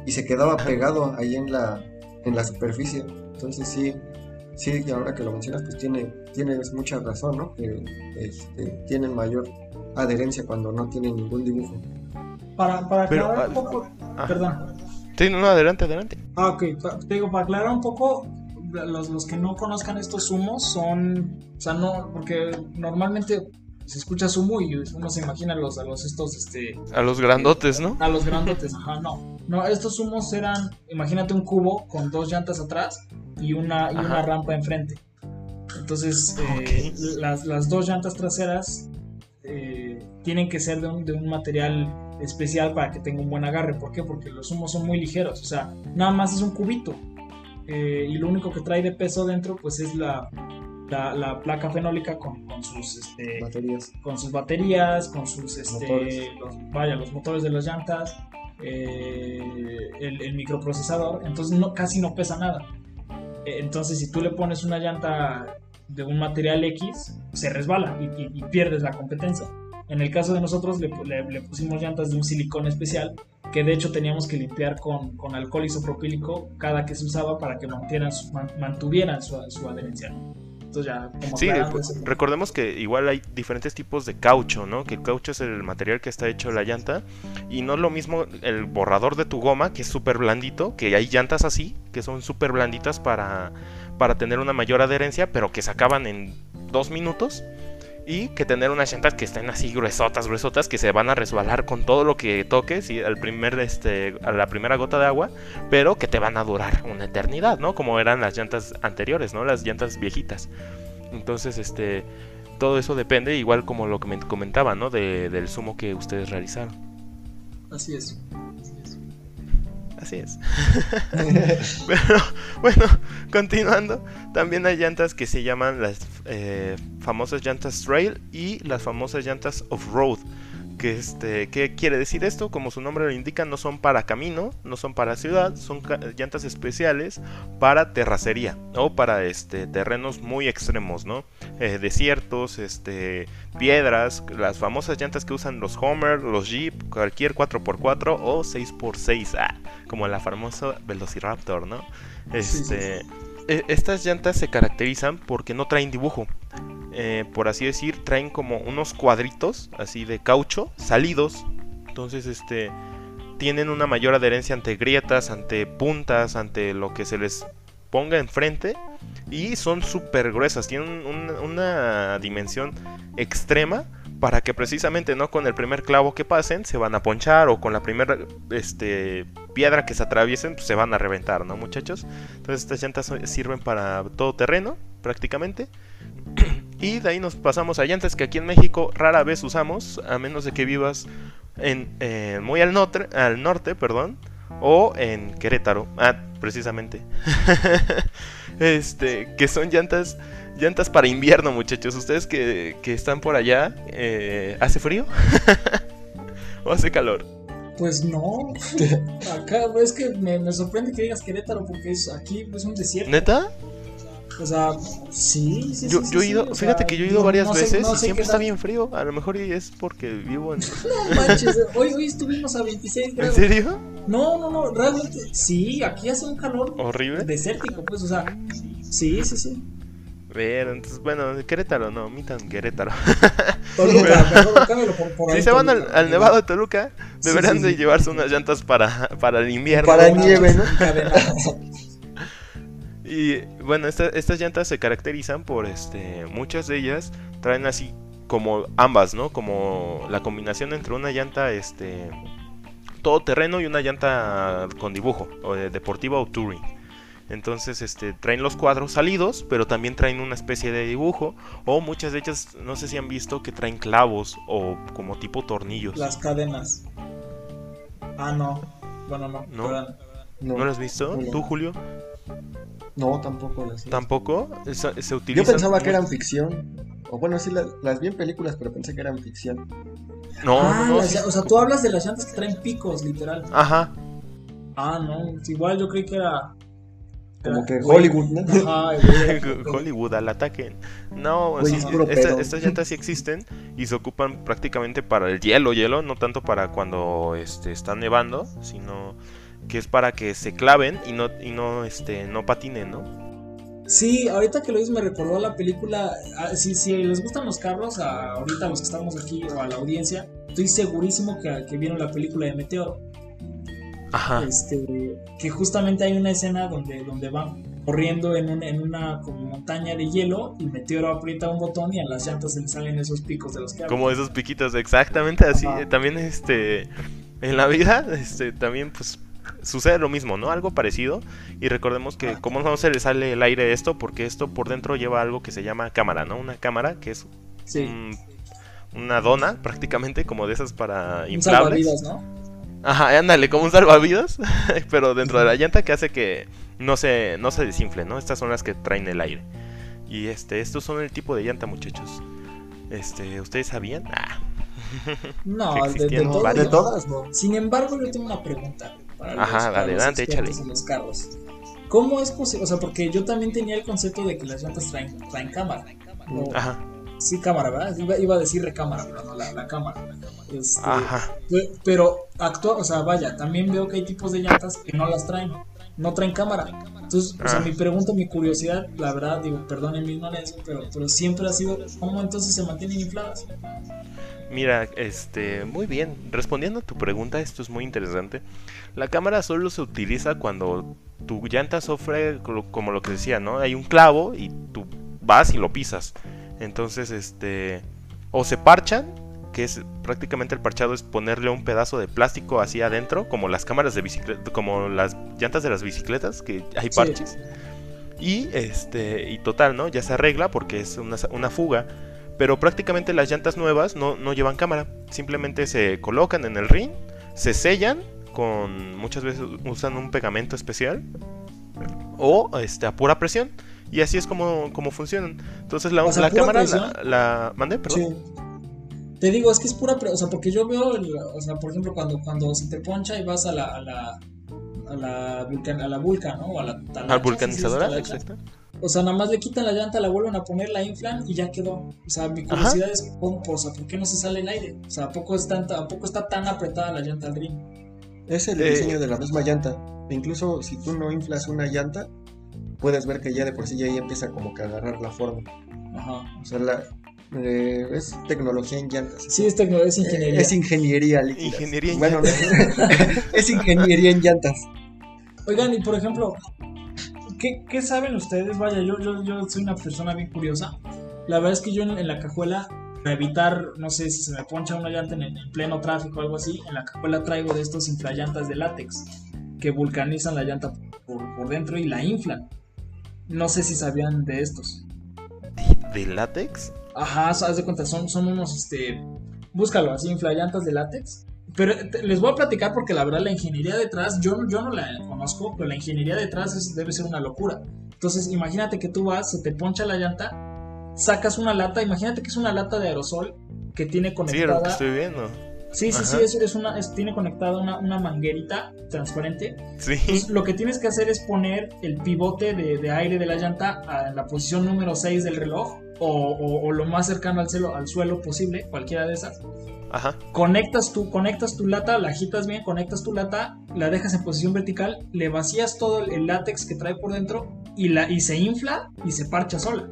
y se quedaba Ajá. pegado ahí en la, en la superficie. Entonces sí, sí, y ahora que lo mencionas, pues tiene, tienes mucha razón, ¿no? Que este, tienen mayor adherencia cuando no tienen ningún dibujo. Para, para Pero, aclarar ah, un poco, Ajá. perdón. Sí, no, no, adelante, adelante. Ah, ok, te digo, para aclarar un poco, los, los que no conozcan estos zumos son, o sea, no, porque normalmente se escucha sumo y uno se imagina a los, a los estos, este, A los grandotes, ¿no? a los grandotes, ajá, no. No, estos humos eran, imagínate un cubo con dos llantas atrás y una, y una rampa enfrente. Entonces, eh, las, las dos llantas traseras eh, tienen que ser de un, de un material especial para que tenga un buen agarre. ¿Por qué? Porque los humos son muy ligeros. O sea, nada más es un cubito. Eh, y lo único que trae de peso dentro, pues es la, la, la placa fenólica con, con sus este, Baterías. con sus baterías, con sus este, Motores. los- vaya, los motores de las llantas, eh, el, el microprocesador, entonces no, casi no pesa nada. Eh, Entonces si tú le pones una llanta de un material X, se resbala y, y- y pierdes la competencia. En el caso de nosotros le- le pusimos llantas de un silicón especial que de hecho teníamos que limpiar con, con alcohol isopropílico cada que se usaba para que mantuvieran su, man- mantuvieran su, su adherencia. Entonces ya como Sí, pues, recordemos que igual hay diferentes tipos de caucho, ¿no? Que el caucho es el material que está hecho la llanta y no es lo mismo el borrador de tu goma, que es súper blandito, que hay llantas así, que son súper blanditas para, para tener una mayor adherencia, pero que se acaban en dos minutos. Y que tener unas llantas que estén así gruesotas, gruesotas, que se van a resbalar con todo lo que toques y al primer, este, a la primera gota de agua, pero que te van a durar una eternidad, ¿no? Como eran las llantas anteriores, ¿no? Las llantas viejitas. Entonces, este, todo eso depende, igual como lo que me comentaba, ¿no? De- del sumo que ustedes realizaron. Así es. Así es. Pero bueno, continuando, también hay llantas que se llaman las eh, famosas llantas trail y las famosas llantas off-road. Que este, ¿Qué quiere decir esto? Como su nombre lo indica, no son para camino, no son para ciudad, son llantas especiales para terracería o para este, terrenos muy extremos, ¿no? Eh, desiertos, este, piedras, las famosas llantas que usan los Homer, los Jeep, cualquier 4x4 o 6x6, ah, como la famosa Velociraptor, ¿no? Sí, sí, Este, Estas llantas se caracterizan porque no traen dibujo. Eh, por así decir, traen como unos cuadritos así de caucho salidos. Entonces, este tienen una mayor adherencia ante grietas, ante puntas, ante lo que se les ponga enfrente. Y son súper gruesas, tienen un- una dimensión extrema para que precisamente no con el primer clavo que pasen se van a ponchar o con la primera este, piedra que se atraviesen pues, se van a reventar, ¿no muchachos? Entonces estas llantas sirven para todo terreno prácticamente. Y de ahí nos pasamos a llantas que aquí en México rara vez usamos, a menos de que vivas en, eh, muy al norte, al norte, perdón, o en Querétaro, ah, precisamente. este, que son llantas, llantas para invierno, muchachos. Ustedes que, que están por allá, eh, ¿hace frío? ¿O hace calor? Pues no, acá es que me, me sorprende que digas Querétaro porque es aquí es un desierto. ¿Neta? O sea, sí, sí, Yo, sí, yo he sí, ido, o fíjate sea, que yo he ido varias no sé- veces no y sé siempre qué está bien frío. A lo mejor y es porque vivo en... No manches, hoy, hoy estuvimos a 26 ¿En grados. serio? No, no, no, realmente sí, aquí hace un calor ¿Horrible? desértico, pues, o sea, sí, sí, sí. Ver, entonces, bueno, Querétaro, no, mitan Querétaro. Toluca, mejor cámbialo por, por Si ahí, se van al, Toluca. al Nevado de Toluca, deberán sí, de llevarse unas llantas para, para el invierno. Para nieve, ¿no? Y bueno, esta- estas llantas se caracterizan por, este, muchas de ellas traen así como ambas, ¿no? Como la combinación entre una llanta, este, todoterreno y una llanta con dibujo, o de deportiva o touring. Entonces, este, traen los cuadros salidos, pero también traen una especie de dibujo. O muchas de ellas, no sé si han visto, que traen clavos o como tipo tornillos. Las cadenas. Ah, no. Bueno, no. ¿No? perdón. No, ¿No lo has visto? No. ¿Tú, Julio? no, tampoco las vi. ¿Tampoco? Se Yo pensaba que eran ficción. O bueno, sí, la- las vi en películas, pero pensé que eran ficción. No, ah, no, no. las- sí- o sea, tú hablas de las llantas que traen picos, literal. Ajá. Ah, no. Igual yo creí que era. Como que. Hollywood, ¿no? Ajá. Hollywood al ataque. No, Güey, sí, es puro esta- pedo. estas llantas sí existen y se ocupan prácticamente para el hielo, hielo, no tanto para cuando este, está nevando, sino que es para que se claven y no, y no, este, no patinen, ¿no? Sí, ahorita que lo dices me recordó a la película. ah, Si, si les gustan los carros, a- ahorita los que estamos aquí o a la audiencia, estoy segurísimo que, que vieron la película de Meteoro. Ajá. Este, que justamente hay una escena donde, donde van corriendo en, un- en una como montaña de hielo y Meteoro aprieta un botón y a las llantas se le salen esos picos de los que hablan. Como esos piquitos, exactamente así. Ajá. eh, También, este, en la vida, este, también, pues, sucede lo mismo, ¿no? Algo parecido. Y recordemos que como no se le sale el aire esto, porque esto por dentro lleva algo que se llama cámara, ¿no? Una cámara que es Sí. un- una dona prácticamente como de esas para Un inflables. salvavidas, ¿no? Ajá, ándale, como un salvavidas, pero dentro de la llanta que hace que no se, no se desinfle, ¿no? Estas son las que traen el aire. Y este, estos son el tipo de llanta, muchachos. Este, ¿ustedes sabían? Ah, No, de, de existían todo varias. De no. todas, no. Sin embargo, yo tengo una pregunta para los, Ajá, para dale, los adelante, échale. en los carros. ¿Cómo es posible? O sea, porque yo también tenía el concepto de que las llantas traen, traen cámara. O- ajá, sí, cámara, ¿verdad? Iba, iba a decir recámara, pero no, la, la cámara. Este, ajá. pe- Pero actúa, o sea, vaya, también veo que hay tipos de llantas que no las traen, no traen cámara. Entonces, o sea, Ah. mi pregunta, mi curiosidad, la verdad, digo, perdonen mi ignorancia, pero, pero siempre ha sido, ¿cómo entonces se mantienen infladas? Mira, este, muy bien. Respondiendo a tu pregunta, esto es muy interesante. La cámara solo se utiliza cuando tu llanta sufre, co- como lo que decía, ¿no? Hay un clavo y tú vas y lo pisas. Entonces, este, o se parchan, que es prácticamente el parchado es ponerle un pedazo de plástico así adentro, como las cámaras de bicicleta, como las llantas de las bicicletas, que hay Sí. parches. Y este, y total, ¿no? Ya se arregla porque es una, una fuga. Pero prácticamente las llantas nuevas no, no llevan cámara. Simplemente se colocan en el ring, se sellan con. Muchas veces usan un pegamento especial. O este, a pura presión. Y así es como, como funcionan. Entonces la, O sea, la ¿pura cámara presión? la, la- ¿Mandé? Perdón. Sí. Te digo, es que es pura, o sea, porque yo veo, el- o sea, por ejemplo, cuando, cuando se te poncha y vas a la, a la, a la, vulcan, a la vulca, ¿no? O a la talacha, Al ¿sí vulcanizadora, exacto. O sea, nada más le quitan la llanta, la vuelven a poner, la inflan y ya quedó. O sea, mi curiosidad es, ¿cómo, o sea, ¿por qué no se sale el aire? O sea, ¿a poco, es tanta, ¿a poco está tan apretada la llanta al ring? Es el Eh. diseño de la misma llanta. Incluso si tú no inflas una llanta, puedes ver que ya de por sí ya ahí empieza como que a agarrar la forma. Ajá. O sea, la, eh, es tecnología en llantas. Sí, es tecnología, es Eh, ingeniería. Es ingeniería líquida. Ingeniería en Bueno, es ingeniería en llantas. Oigan, y por ejemplo, ¿qué, qué saben ustedes? Vaya, yo, yo, yo soy una persona bien curiosa. La verdad es que yo en, en la cajuela, para evitar, no sé, si se me poncha una llanta en, en pleno tráfico o algo así, en la cajuela traigo de estos inflallantas de látex que vulcanizan la llanta por, por dentro y la inflan. No sé si sabían de estos. ¿De látex? Ajá, haz de cuenta, son, son unos, este, búscalo, así, inflallantas de látex. Pero te- les voy a platicar porque la verdad la ingeniería detrás, yo, no- yo no la conozco, pero la ingeniería detrás es- debe ser una locura. Entonces, imagínate que tú vas, se te poncha la llanta, sacas una lata, imagínate que es una lata de aerosol que tiene Sí, lo que conectada. estoy viendo. Sí, sí, sí, Ajá. es, una, es- tiene conectada una, una manguerita transparente. Sí. Entonces, lo que tienes que hacer es poner el pivote de, de aire de la llanta a- en la posición número 6 del reloj o, o- o lo más cercano al suelo, al suelo posible, cualquiera de esas. Ajá. Conectas tu, conectas tu lata, la agitas bien, conectas tu lata, la dejas en posición vertical, le vacías todo el, el látex que trae por dentro y, la, y se infla y se parcha sola.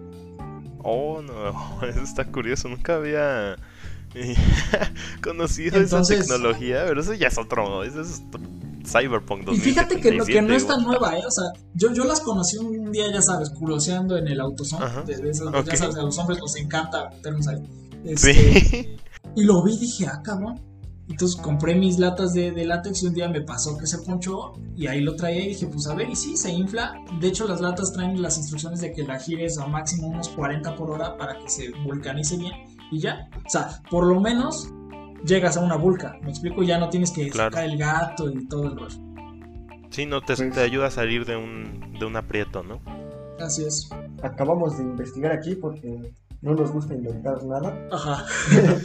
Oh, no, eso está curioso. Nunca había conocido Entonces- esa tecnología, pero eso ya es otro. Eso es Cyberpunk 2077. Y fíjate que, no- que no es tan nueva, ¿eh? O sea, yo, yo las conocí un día, ya sabes, curioseando en el autosón. Ajá. De, de esas- Ok. Ya sabes, a los hombres nos encanta meternos ahí. Este, Sí. Y lo vi y dije, ah, cabrón. Entonces compré mis latas de, de látex y un día me pasó que se ponchó y ahí lo traía y dije, pues a ver, y sí, se infla. De hecho, las latas traen las instrucciones de que la gires a máximo unos 40 por hora para que se vulcanice bien y ya. O sea, por lo menos llegas a una vulca. Me explico, ya no tienes que Claro. sacar el gato y todo el rollo. Sí, no te, Pues- te ayuda a salir de un, de un aprieto, ¿no? Así es. Acabamos de investigar aquí porque no nos gusta inventar nada. Ajá.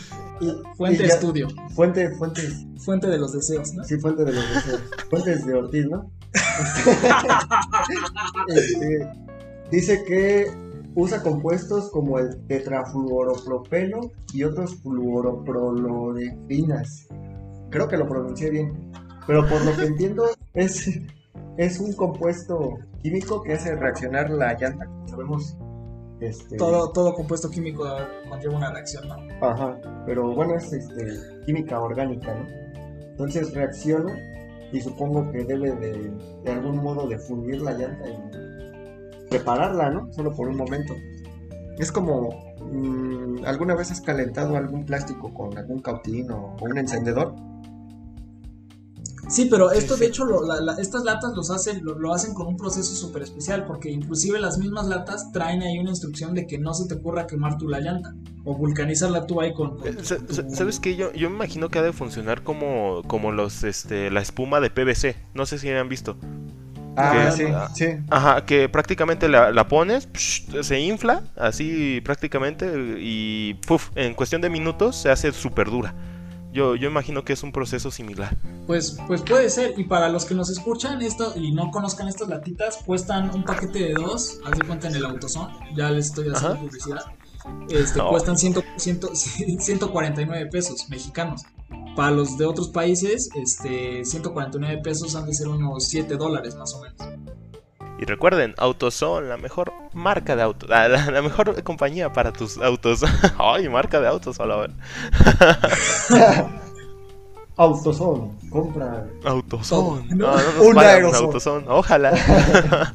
Y, Fuente y ya- estudio. Fuente, fuente, Fuente de los deseos, ¿no? sí, fuente de los deseos. Fuentes de Ortiz, ¿no? Este, dice que usa compuestos como el tetrafluoropropeno y otros fluoroprolorefinas. Creo que lo pronuncié bien. Pero por lo que entiendo, es, es un compuesto químico que hace reaccionar la llanta. Como sabemos, este, Todo, todo compuesto químico conlleva una reacción, ¿no? Ajá, pero bueno, es este, química orgánica, ¿no? Entonces reacciona y supongo que debe de, de algún modo de fundir la llanta y prepararla, ¿no? Solo por un momento. Es como, mm, ¿alguna vez has calentado algún plástico con algún cautín o, o un encendedor? Sí, pero esto sí. de hecho, lo- la- la- estas latas los hacen, lo, lo hacen con un proceso súper especial, porque inclusive las mismas latas traen ahí una instrucción de que no se te ocurra quemar tú la llanta o vulcanizarla tú ahí con... con Eh, tu- sa- tu- sa- ¿Sabes qué? Yo, yo me imagino que ha de funcionar como, como los, este, la espuma de PVC. No sé si han visto. Ah, Que- sí, sí. Ajá, que prácticamente la, la pones, psh, se infla, así prácticamente, y puf, en cuestión de minutos se hace súper dura. Yo, yo imagino que es un proceso similar. Pues, pues puede ser, y para los que nos escuchan esto y no conozcan estas latitas, cuestan un paquete de dos, haz de cuenta en el autosón, ya les estoy haciendo Ajá. publicidad, este, No. cuestan 100, 100, 149 pesos mexicanos. Para los de otros países, este, 149 pesos han de ser unos 7 dólares más o menos. Y recuerden, AutoZone, la mejor marca de autos, la, la- la mejor compañía para tus autos. Ay, marca de autos, a la ver. Autoson, compra. AutoZone. No, no nos Un pagan. AutoZone, ojalá.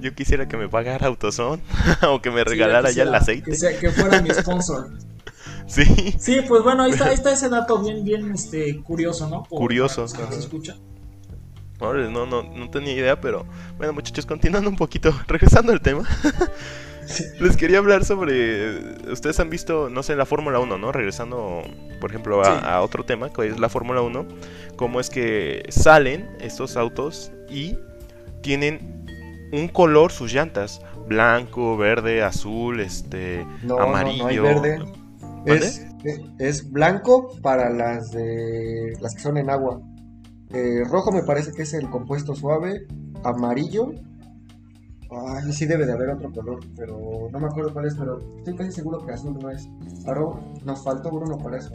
Yo quisiera que me pagara AutoZone o que me regalara Sí, ya el aceite. Que, sea- que fuera mi sponsor. Sí. Sí, pues bueno, ahí está, ahí está ese dato bien, bien este, curioso, ¿no? Por- Curioso. para escuchan. Órale, no, no, no tenía idea, pero bueno, muchachos, continuando un poquito, regresando al tema, les quería hablar sobre. Ustedes han visto, no sé, la Fórmula 1, ¿no? Regresando, por ejemplo, a, Sí. a otro tema, que es la Fórmula 1, cómo es que salen estos autos y tienen un color sus llantas: blanco, verde, azul, este, No, amarillo. no, no hay verde. Es, es blanco para las de las que son en agua. Eh, rojo me parece que es el compuesto suave. Amarillo. Ay, sí debe de haber otro color, pero no me acuerdo cuál es, pero estoy casi seguro que azul no es. Ahora nos faltó Bruno para eso.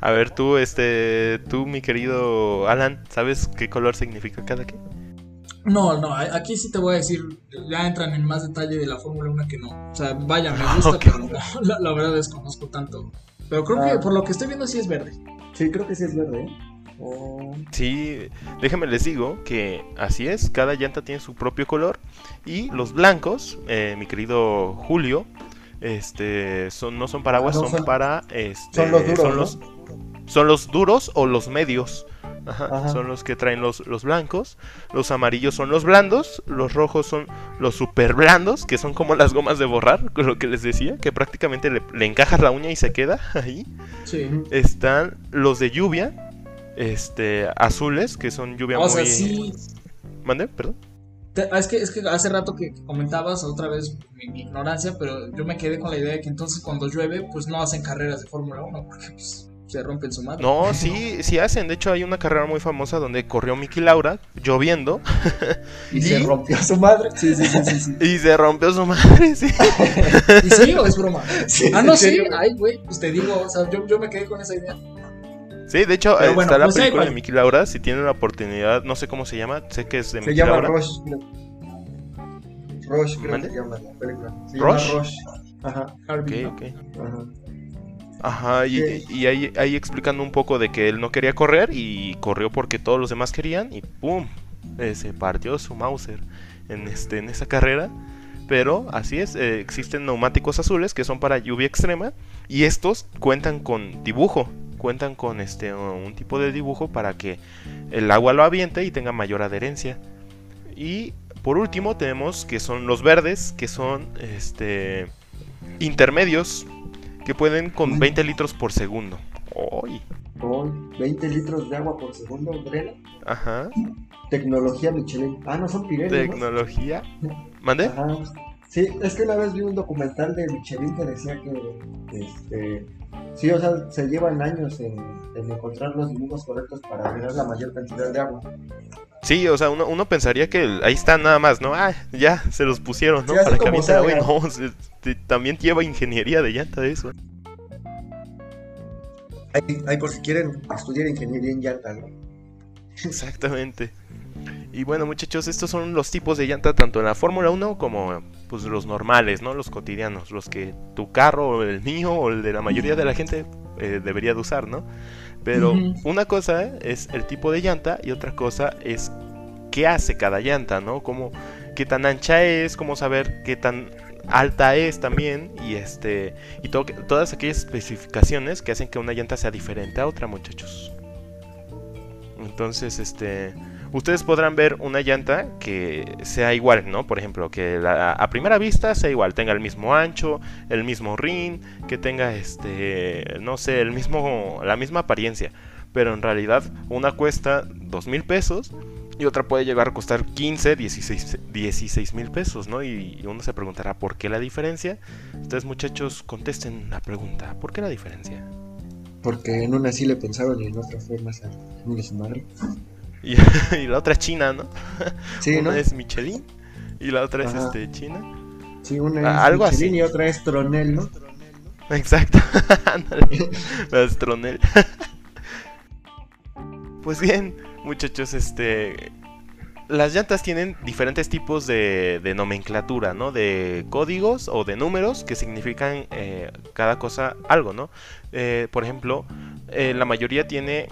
A ver, tú, este, tú, mi querido Alan, ¿sabes qué color significa cada qué? No, no, aquí sí te voy a decir, ya entran en más detalle de la Fórmula 1 que no. O sea, vaya, me gusta, Ok. pero no, la, la verdad desconozco tanto. Pero creo que Ah. por lo que estoy viendo sí es verde. Sí, creo que sí es verde, ¿eh? Oh, Sí, déjenme les digo que así es, cada llanta tiene su propio color y los blancos, eh, mi querido Julio, este, son, no son paraguas, No, son, son- para, este, son los duros, son ¿no? los, son los duros o los medios. Ajá, Ajá. Son los que traen los, los blancos, los amarillos son los blandos, los rojos son los super blandos, que son como las gomas de borrar, con lo que les decía, que prácticamente le, le encajas la uña y se queda ahí. Sí. Están los de lluvia, este, azules, que son lluvia O muy... sea, sí. ¿Mande? Perdón. ah, es, que, es que hace rato que comentabas otra vez mi, mi ignorancia, pero yo me quedé con la idea de que entonces cuando llueve, pues no hacen carreras de Fórmula 1, porque pues se rompen su madre. No, sí, sí hacen. De hecho, hay una carrera muy famosa donde corrió Miki Laura lloviendo y, ¿Y? se rompió su madre. Sí, sí, sí, sí. sí. y se rompió su madre, sí. ¿Y sí o es broma? Sí, Ah, no, sí. serio. Ay, güey, pues te digo, o sea, yo, yo me quedé con esa idea. Sí, de hecho, eh, bueno, está la pues, película de. Miki Laura. Si tienen la oportunidad, no sé cómo se llama, sé que es de Se llama Laura. Rush. creo. Rush, creo ¿Mande? que se llama la película. Se ¿Rush? llama Rush. Ajá, Harvey, Ok, ¿no? ok. ajá. Ajá, y, Sí. y ahí, ahí explicando un poco de que él no quería correr y corrió porque todos los demás querían y ¡pum! Eh, se partió su Mauser en, este, en esa carrera. Pero así es, eh, existen neumáticos azules que son para lluvia extrema y estos cuentan con dibujo, cuentan con este un tipo de dibujo para que el agua lo aviente y tenga mayor adherencia. Y por último tenemos que son los verdes, que son este intermedios que pueden con Uy. 20 litros por segundo. ¡Ay! Con 20 litros de agua por segundo, drena. Ajá. Tecnología Michelin. Ah, no son Pirelli, ¿no? Tecnología. ¿Mande? Ajá. Sí, es que una vez vi un documental de Michelin que decía que, este, sí, o sea, se llevan años en, en encontrar los dibujos correctos para drenar la mayor cantidad de agua. Sí, o sea, uno, uno pensaría que el- ahí está nada más, ¿no? Ah, ya se los pusieron, ¿no? Sí, Para el agua y no, se- te- también lleva ingeniería de llanta de eso. Ahí, ahí por si quieren estudiar ingeniería en llanta, ¿no? Exactamente. Y bueno, muchachos, estos son los tipos de llanta tanto en la Fórmula 1 como pues los normales, ¿no? Los cotidianos, los que tu carro, o el mío o el de la mayoría de la gente eh, debería de usar, ¿no? Pero una cosa es el tipo de llanta y otra cosa es qué hace cada llanta, ¿no? Cómo, qué tan ancha es, cómo saber qué tan alta es también y este y to- todas aquellas especificaciones que hacen que una llanta sea diferente a otra, muchachos. Entonces, este, ustedes podrán ver una llanta que sea igual, ¿no? Por ejemplo, que la- a primera vista sea igual, tenga el mismo ancho, el mismo rin, que tenga, este, no sé, el mismo, la misma apariencia. Pero en realidad una cuesta dos mil pesos y otra puede llegar a costar 15, 16 mil pesos, ¿no? Y, uno se preguntará, ¿por qué la diferencia? Ustedes muchachos contesten la pregunta, ¿por qué la diferencia? Porque en una sí le pensaron y en otra fue más a madre. Y, y la otra es china, ¿no? Sí, una ¿no? es Michelin y la otra es este china. Sí, una es Ah, algo Michelin así. y otra es Tronel, ¿no? Exacto. Ándale. Las Tronel. Pues bien, muchachos, este las llantas tienen diferentes tipos de, de nomenclatura, ¿no? De códigos o de números que significan eh, cada cosa algo, ¿no? Eh, por ejemplo, eh, la mayoría tiene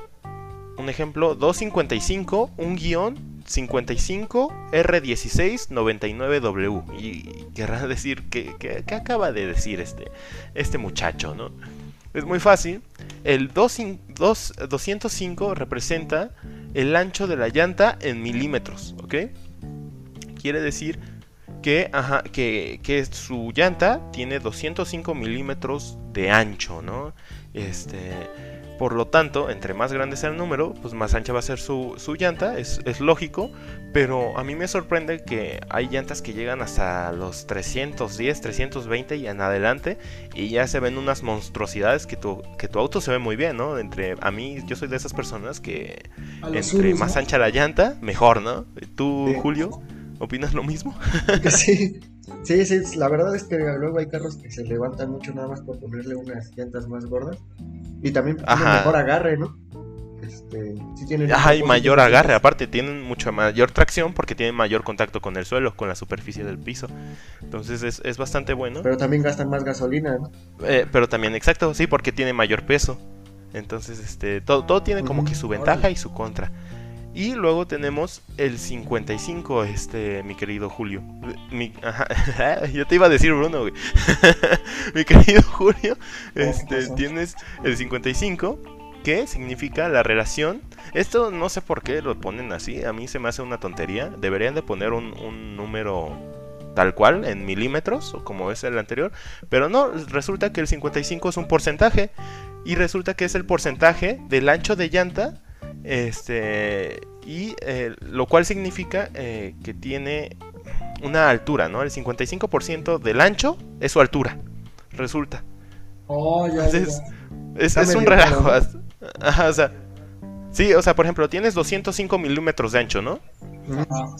un ejemplo 255, un guion 55 R16 99W. Y querrá decir que, que- que acaba de decir este, este muchacho, ¿no? Es muy fácil. El 2 dos- 205 representa el ancho de la llanta en milímetros, ¿ok? Quiere decir que, ajá, que, que su llanta tiene 205 milímetros de ancho, ¿no? Este, por lo tanto, entre más grande sea el número, pues más ancha va a ser su, su llanta, es, es lógico, pero a mí me sorprende que hay llantas que llegan hasta los 310, 320 y en adelante, y ya se ven unas monstruosidades que tu, que tu auto se ve muy bien, ¿no? Entre, a mí, yo soy de esas personas que entre más ¿no? ancha la llanta, mejor, ¿no? ¿Tú, Sí. Julio, opinas lo mismo? Sí, sí, sí, la verdad es que luego hay carros que se levantan mucho nada más por ponerle unas llantas más gordas. Y también tienen mejor agarre, ¿no? Este, sí tienen Ajá, y mayor agarre, aparte tienen mucha mayor tracción porque tienen mayor contacto con el suelo, con la superficie del piso. Entonces es, es bastante bueno. Pero también gastan más gasolina, ¿no? Eh, pero también, exacto, sí, porque tiene mayor peso. Entonces, este, todo, todo tiene como que su ventaja y su contra. Y luego tenemos el 55, este, mi querido Julio. Mi, ajá, yo te iba a decir Bruno, güey. mi querido Julio, este, tienes el 55, que significa la relación. Esto no sé por qué lo ponen así, a mí se me hace una tontería. Deberían de poner un, un número tal cual, en milímetros, o como es el anterior. Pero no, resulta que el 55 es un porcentaje. Y resulta que es el porcentaje del ancho de llanta. Este. Y eh, lo cual significa eh, que tiene una altura, ¿no? El 55% del ancho es su altura. Resulta. Oh, ya, ya, Entonces, ya. Es, un relajo. Ajá, o sea. Sí, o sea, por ejemplo, tienes 205 milímetros de ancho, ¿no? Ajá.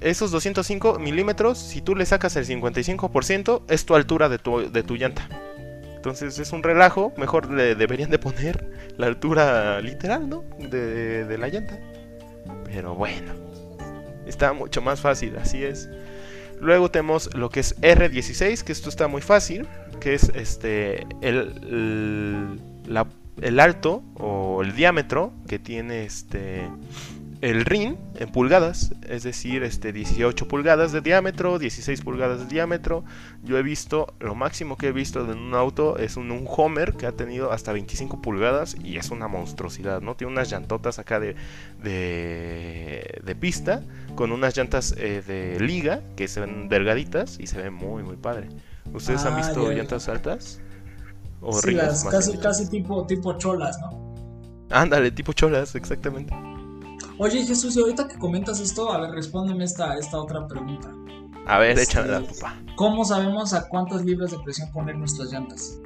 Esos 205 milímetros, si tú le sacas el 55%, es tu altura de tu, de tu llanta. Entonces es un relajo, mejor le deberían de poner la altura literal, ¿no? De, la llanta. Pero bueno, está mucho más fácil, así es. Luego tenemos lo que es R16, que esto está muy fácil, que es este el, el alto o el diámetro que tiene este el rin en pulgadas, es decir, este 18 pulgadas de diámetro, 16 pulgadas de diámetro. Yo he visto, lo máximo que he visto en un auto es un, un Homer que ha tenido hasta 25 pulgadas y es una monstruosidad, ¿no? Tiene unas llantotas acá de, de, de pista con unas llantas eh, de liga que se ven delgaditas y se ven muy, muy padre. ¿Ustedes han Ah, visto ya, ya. llantas altas? ¿O Sí, las casi, casi tipo, tipo cholas, ¿no? Ándale, tipo cholas, exactamente. Oye, Jesús, y ahorita que comentas esto, a ver, respóndeme esta, esta otra pregunta. A ver, Este- échamela, papá. ¿Cómo sabemos a cuántas libras de presión poner nuestras llantas?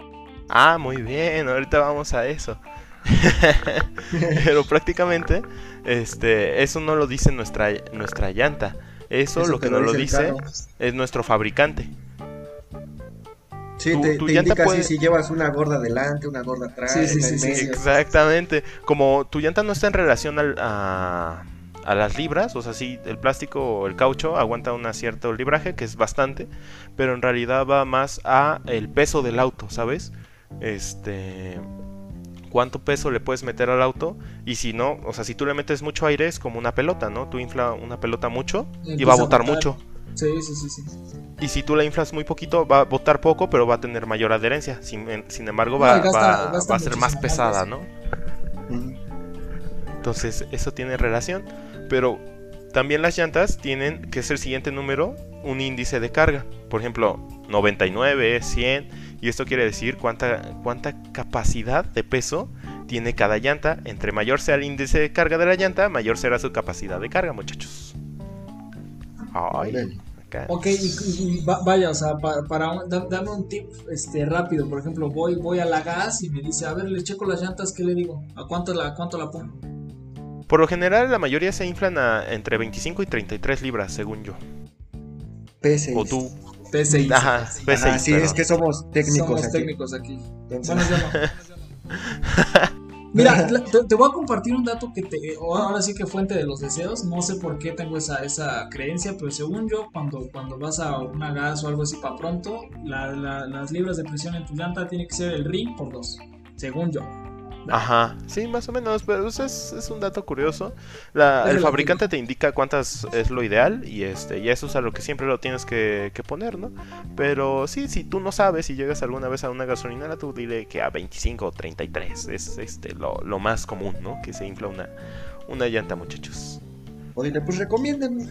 Ah, muy bien, ahorita vamos a eso. Pero prácticamente, este, eso no lo dice nuestra, nuestra llanta. Eso, Eso lo que nos lo dice es nuestro fabricante. Sí, tu- te, tu te llanta indica puede- si llevas una gorda adelante, una gorda atrás, Sí, sí, sí, en sí, medio. Exactamente. Como tu llanta no está en relación al- a, a las libras, o sea, sí, el plástico o el caucho aguanta un cierto libraje, que es bastante, pero en realidad va más a el peso del auto, ¿sabes? Este cuánto peso le puedes meter al auto y si no, o sea, si tú le metes mucho aire es como una pelota, ¿no? Tú infla una pelota mucho y va a botar. mucho. Sí, sí, sí, sí. Y si tú la inflas muy poquito, va a botar poco, pero va a tener mayor adherencia. Sin, sin embargo, va, y gasta- va- gasta va a ser más pesada. ¿no? Entonces, eso tiene relación. Pero también las llantas tienen, que es el siguiente número, un índice de carga. Por ejemplo, 99, 100. Y esto quiere decir cuánta, cuánta capacidad de peso tiene cada llanta. Entre mayor sea el índice de carga de la llanta, mayor será su capacidad de carga, muchachos. Ay. Ok, y, y- y va- vaya, o sea, pa- para, un- da- dame un tip este, rápido. Por ejemplo, voy, voy a la gas y me dice, a ver, le checo las llantas, ¿qué le digo? ¿A cuánto la, cuánto la pongo? Por lo general, la mayoría se inflan a entre 25 y 33 libras, según yo. P6. O tú. P6. Ajá, P6. Ah, sí, perdón. es que somos técnicos Somos aquí. técnicos aquí. Entonces, Bueno, yo no. Mira, te, te voy a compartir un dato que te, ahora sí que fuente de los deseos. No sé por qué tengo esa, esa creencia, pero según yo, cuando, cuando vas a una gas o algo así para pronto, la- la- las libras de presión en tu llanta tiene que ser el ring por dos. Según yo. Ajá, sí, más o menos, pero es, es un dato curioso. La- el fabricante te indica cuántas es lo ideal y este y eso es a lo que siempre lo tienes que, que poner, ¿no? Pero sí, si tú no sabes y llegas alguna vez a una gasolinera, tú dile que a 25 o 33 es este lo, lo más común, ¿no? Que se infla una, una llanta, muchachos. oye, pues recomiéndenme.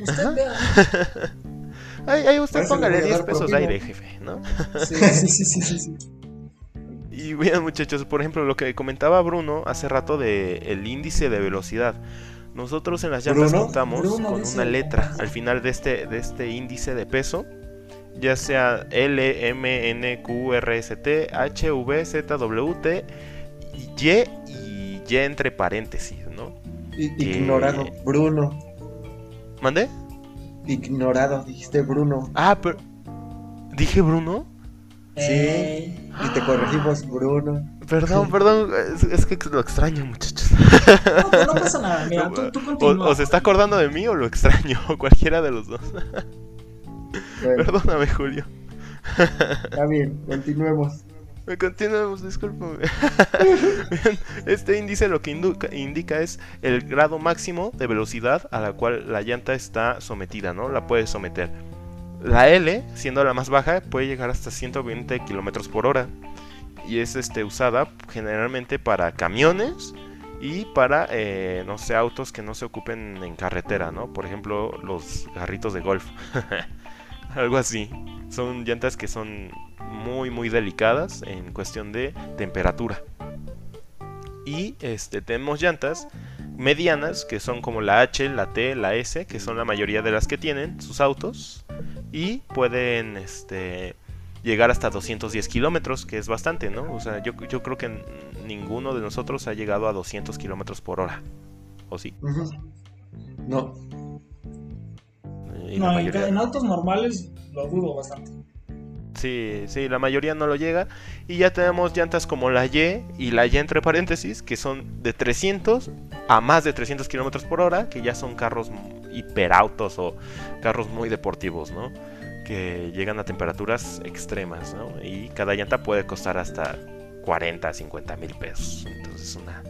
Usted. Ahí, usted póngale voy a 10 dar pesos de aire, jefe, ¿no? Sí, sí, sí, sí, sí, sí. Y bien, muchachos, por ejemplo, lo que comentaba Bruno hace rato de el índice de velocidad. Nosotros en las llantas ¿Bruno? contamos Bruno con dice- una letra al final de este, de este índice de peso, ya sea L, M, N, Q, R, S, T, H, V, Z, W, T, Y y Y entre paréntesis, ¿no? I- Ignorado. Bruno. ¿Mandé? Ignorado, dijiste Bruno. Ah, pero... ¿Dije Bruno? Sí. Y te corregimos, Bruno. Perdón, perdón, es, es que lo extraño, muchachos. No, no pasa nada. Mira, tú, tú O, continúa. o se está acordando de mí o lo extraño, cualquiera de los dos. Bueno, Perdóname, Julio. está bien, continuemos. Me continuamos, discúlpame. Bien, este índice lo que indica, indica es el grado máximo de velocidad a la cual la llanta está sometida, ¿no? La puede someter. La L, siendo la más baja, puede llegar hasta 120 kilómetros por hora. Y es este, usada generalmente para camiones y para, eh, no sé, autos que no se ocupen en carretera, ¿no? Por ejemplo, los garritos de golf. Algo así. Son llantas que son muy, muy delicadas en cuestión de temperatura. Y este, tenemos llantas medianas, que son como la H, la T, la S, que son la mayoría de las que tienen sus autos. Y pueden este, llegar hasta 210 kilómetros, que es bastante, ¿no? O sea, yo, yo creo que ninguno de nosotros ha llegado a 200 kilómetros por hora. ¿O sí? No, No, en autos normales lo dudo bastante. Sí, sí, la mayoría no lo llega. Y ya tenemos llantas como la Y y la Y entre paréntesis, que son de 300 a más de 300 kilómetros por hora, que ya son carros hiperautos o carros muy deportivos, ¿no? Que llegan a temperaturas extremas, ¿no? Y cada llanta puede costar hasta 40, 50 mil pesos. Entonces, una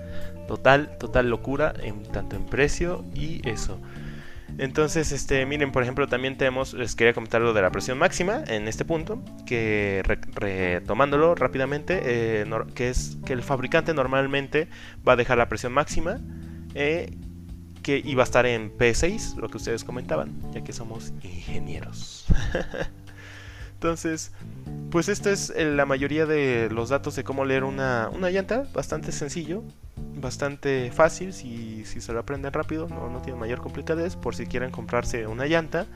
total, total locura, en, tanto en precio y eso. Entonces, este, miren, por ejemplo, también tenemos, les quería comentar lo de la presión máxima en este punto, que re- retomándolo rápidamente, eh, que es que el fabricante normalmente va a dejar la presión máxima, eh, que iba a estar en P6, lo que ustedes comentaban, ya que somos ingenieros. Entonces, pues esta es eh, la mayoría de los datos de cómo leer una, una llanta, bastante sencillo, bastante fácil si, si se lo aprenden rápido, no, no tiene mayor complicadez, por si quieren comprarse una llanta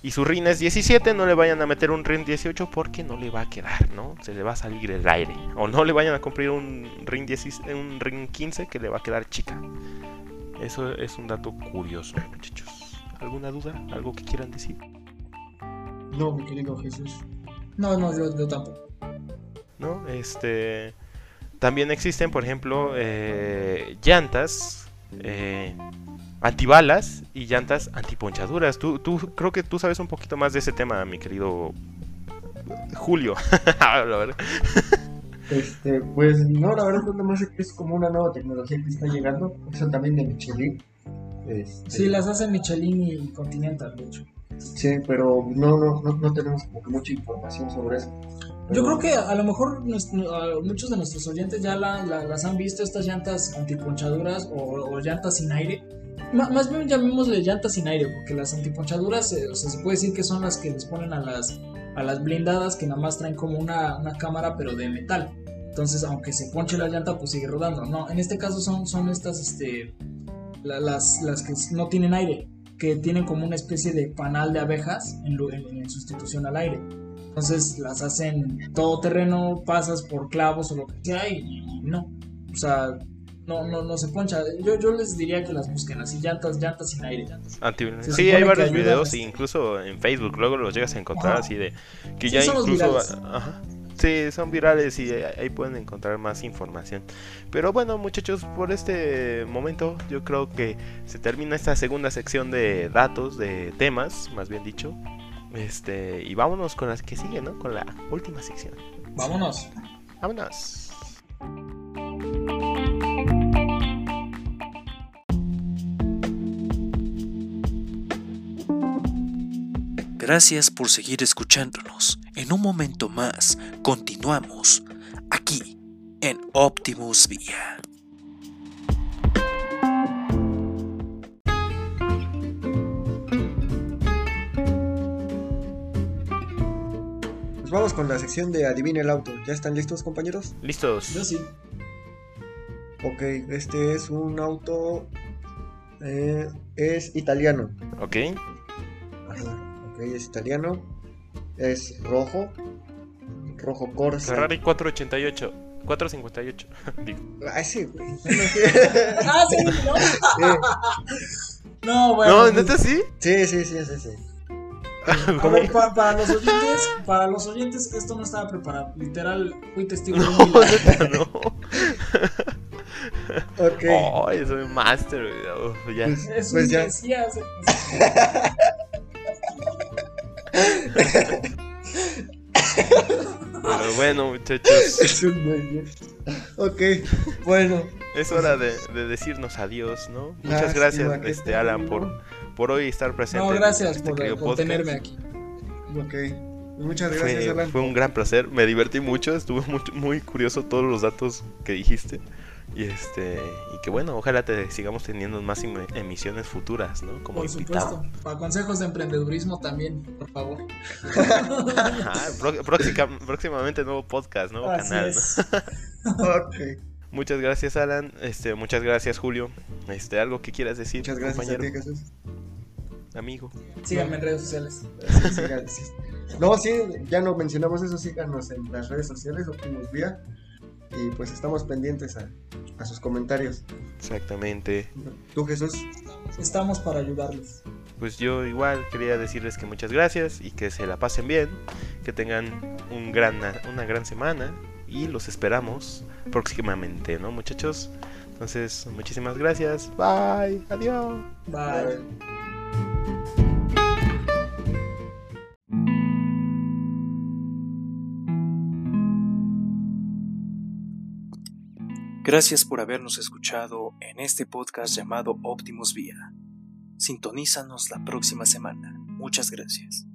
y su RIN es 17, no le vayan a meter un RIN 18 porque no le va a quedar, ¿no? Se le va a salir el aire. O no le vayan a comprar un RIN, 10 un RIN 15 que le va a quedar chica. Eso es un dato curioso, muchachos. ¿Alguna duda? ¿Algo que quieran decir? no, mi querido Jesús. No, no, yo, yo tampoco. ¿no? Este, también existen, por ejemplo, eh, llantas eh, antibalas y llantas antiponchaduras. Tú, tú, creo que tú sabes un poquito más de ese tema, mi querido Julio. A ver. Este, pues no, la verdad es que que es como una nueva tecnología que está llegando. Eso también de Michelin. Este, Sí, las hace Michelin y Continental, de hecho. Sí, pero no, no, no, no tenemos como que mucha información sobre eso. Yo creo que a lo mejor nuestro- muchos de nuestros oyentes ya la- la- las han visto, estas llantas antiponchaduras o, o llantas sin aire. Ma- más bien llamémosle llantas sin aire, porque las antiponchaduras eh, o sea, se puede decir que son las que les ponen a las, a las blindadas que nada más traen como una, una cámara pero de metal. Entonces, aunque se ponche la llanta, pues sigue rodando. No, en este caso son, son estas, este, la- las, las que no tienen aire, que tienen como una especie de panal de abejas en, en- en sustitución al aire. Entonces las hacen todo terreno, pasas por clavos o lo que sea y, no. O sea, no, no, no se poncha. Yo, yo les diría que las busquen así, llantas, llantas sin aire. Llantas. Sí, hay varios videos, incluso en Facebook luego los llegas a encontrar Ajá. así de que Sí, ya incluso ajá, sí, son virales y ahí pueden encontrar más información. Pero bueno, muchachos, por este momento yo creo que se termina esta segunda sección de datos, de temas, más bien dicho. Este, y vámonos con las que siguen, ¿no? Con la última sección. Vámonos. Vámonos. Gracias por seguir escuchándonos. En un momento más, continuamos aquí en Optimus Vía. Pues vamos con la sección de Adivina el auto. ¿Ya están listos, compañeros? Listos. Yo sí. Ok, este es un auto. eh, es italiano. Ok. Ajá, ok, es italiano. Es rojo. Rojo Corsa. Ferrari 488. 458. Digo. Ah, sí, güey. Ah, sí, no. Sí, No, bueno. No, pues, neta sí. sí, sí, sí, sí, sí. a ver, pa- para los oyentes, para los oyentes, esto no estaba preparado. Literal, fui testigo de un No, milagro. no. Ok. Ay, soy master, güey. Uf, ya. Pues, Es pues un ya. Pero bueno, muchachos, Es un. Ok, bueno. es hora de, de decirnos adiós, ¿no? Muchas gracias, este Alan, por, por hoy estar presente. No, gracias este por, por tenerme aquí. Ok. Muchas gracias, Fue, Alan. fue un gran placer, me divertí mucho, estuve muy, muy curioso todos los datos que dijiste. Y este y que bueno, ojalá te sigamos teniendo más em- emisiones futuras, ¿no? Como Por invitado. supuesto. Para consejos de emprendedurismo también, por favor. Próxica- próximamente nuevo podcast, nuevo Así canal. ¿no? es. Ok. Muchas gracias, Alan. Este, muchas gracias, Julio. Este, algo que quieras decir, Muchas gracias a compañero, ti, Jesús. amigo. Síganme en redes sociales. Sí, sí. No, sí, ya no mencionamos eso, síganos en las redes sociales, Optimus Vía. Y pues estamos pendientes a, a sus comentarios. Exactamente. ¿Tú, Jesús? Estamos para ayudarles. Pues yo igual quería decirles que muchas gracias y que se la pasen bien, que tengan un gran, una gran semana y los esperamos próximamente, ¿no, muchachos? Entonces, muchísimas gracias. Bye. Adiós. Bye. Gracias por habernos escuchado en este podcast llamado Optimus Vía. Sintonízanos la próxima semana. Muchas gracias.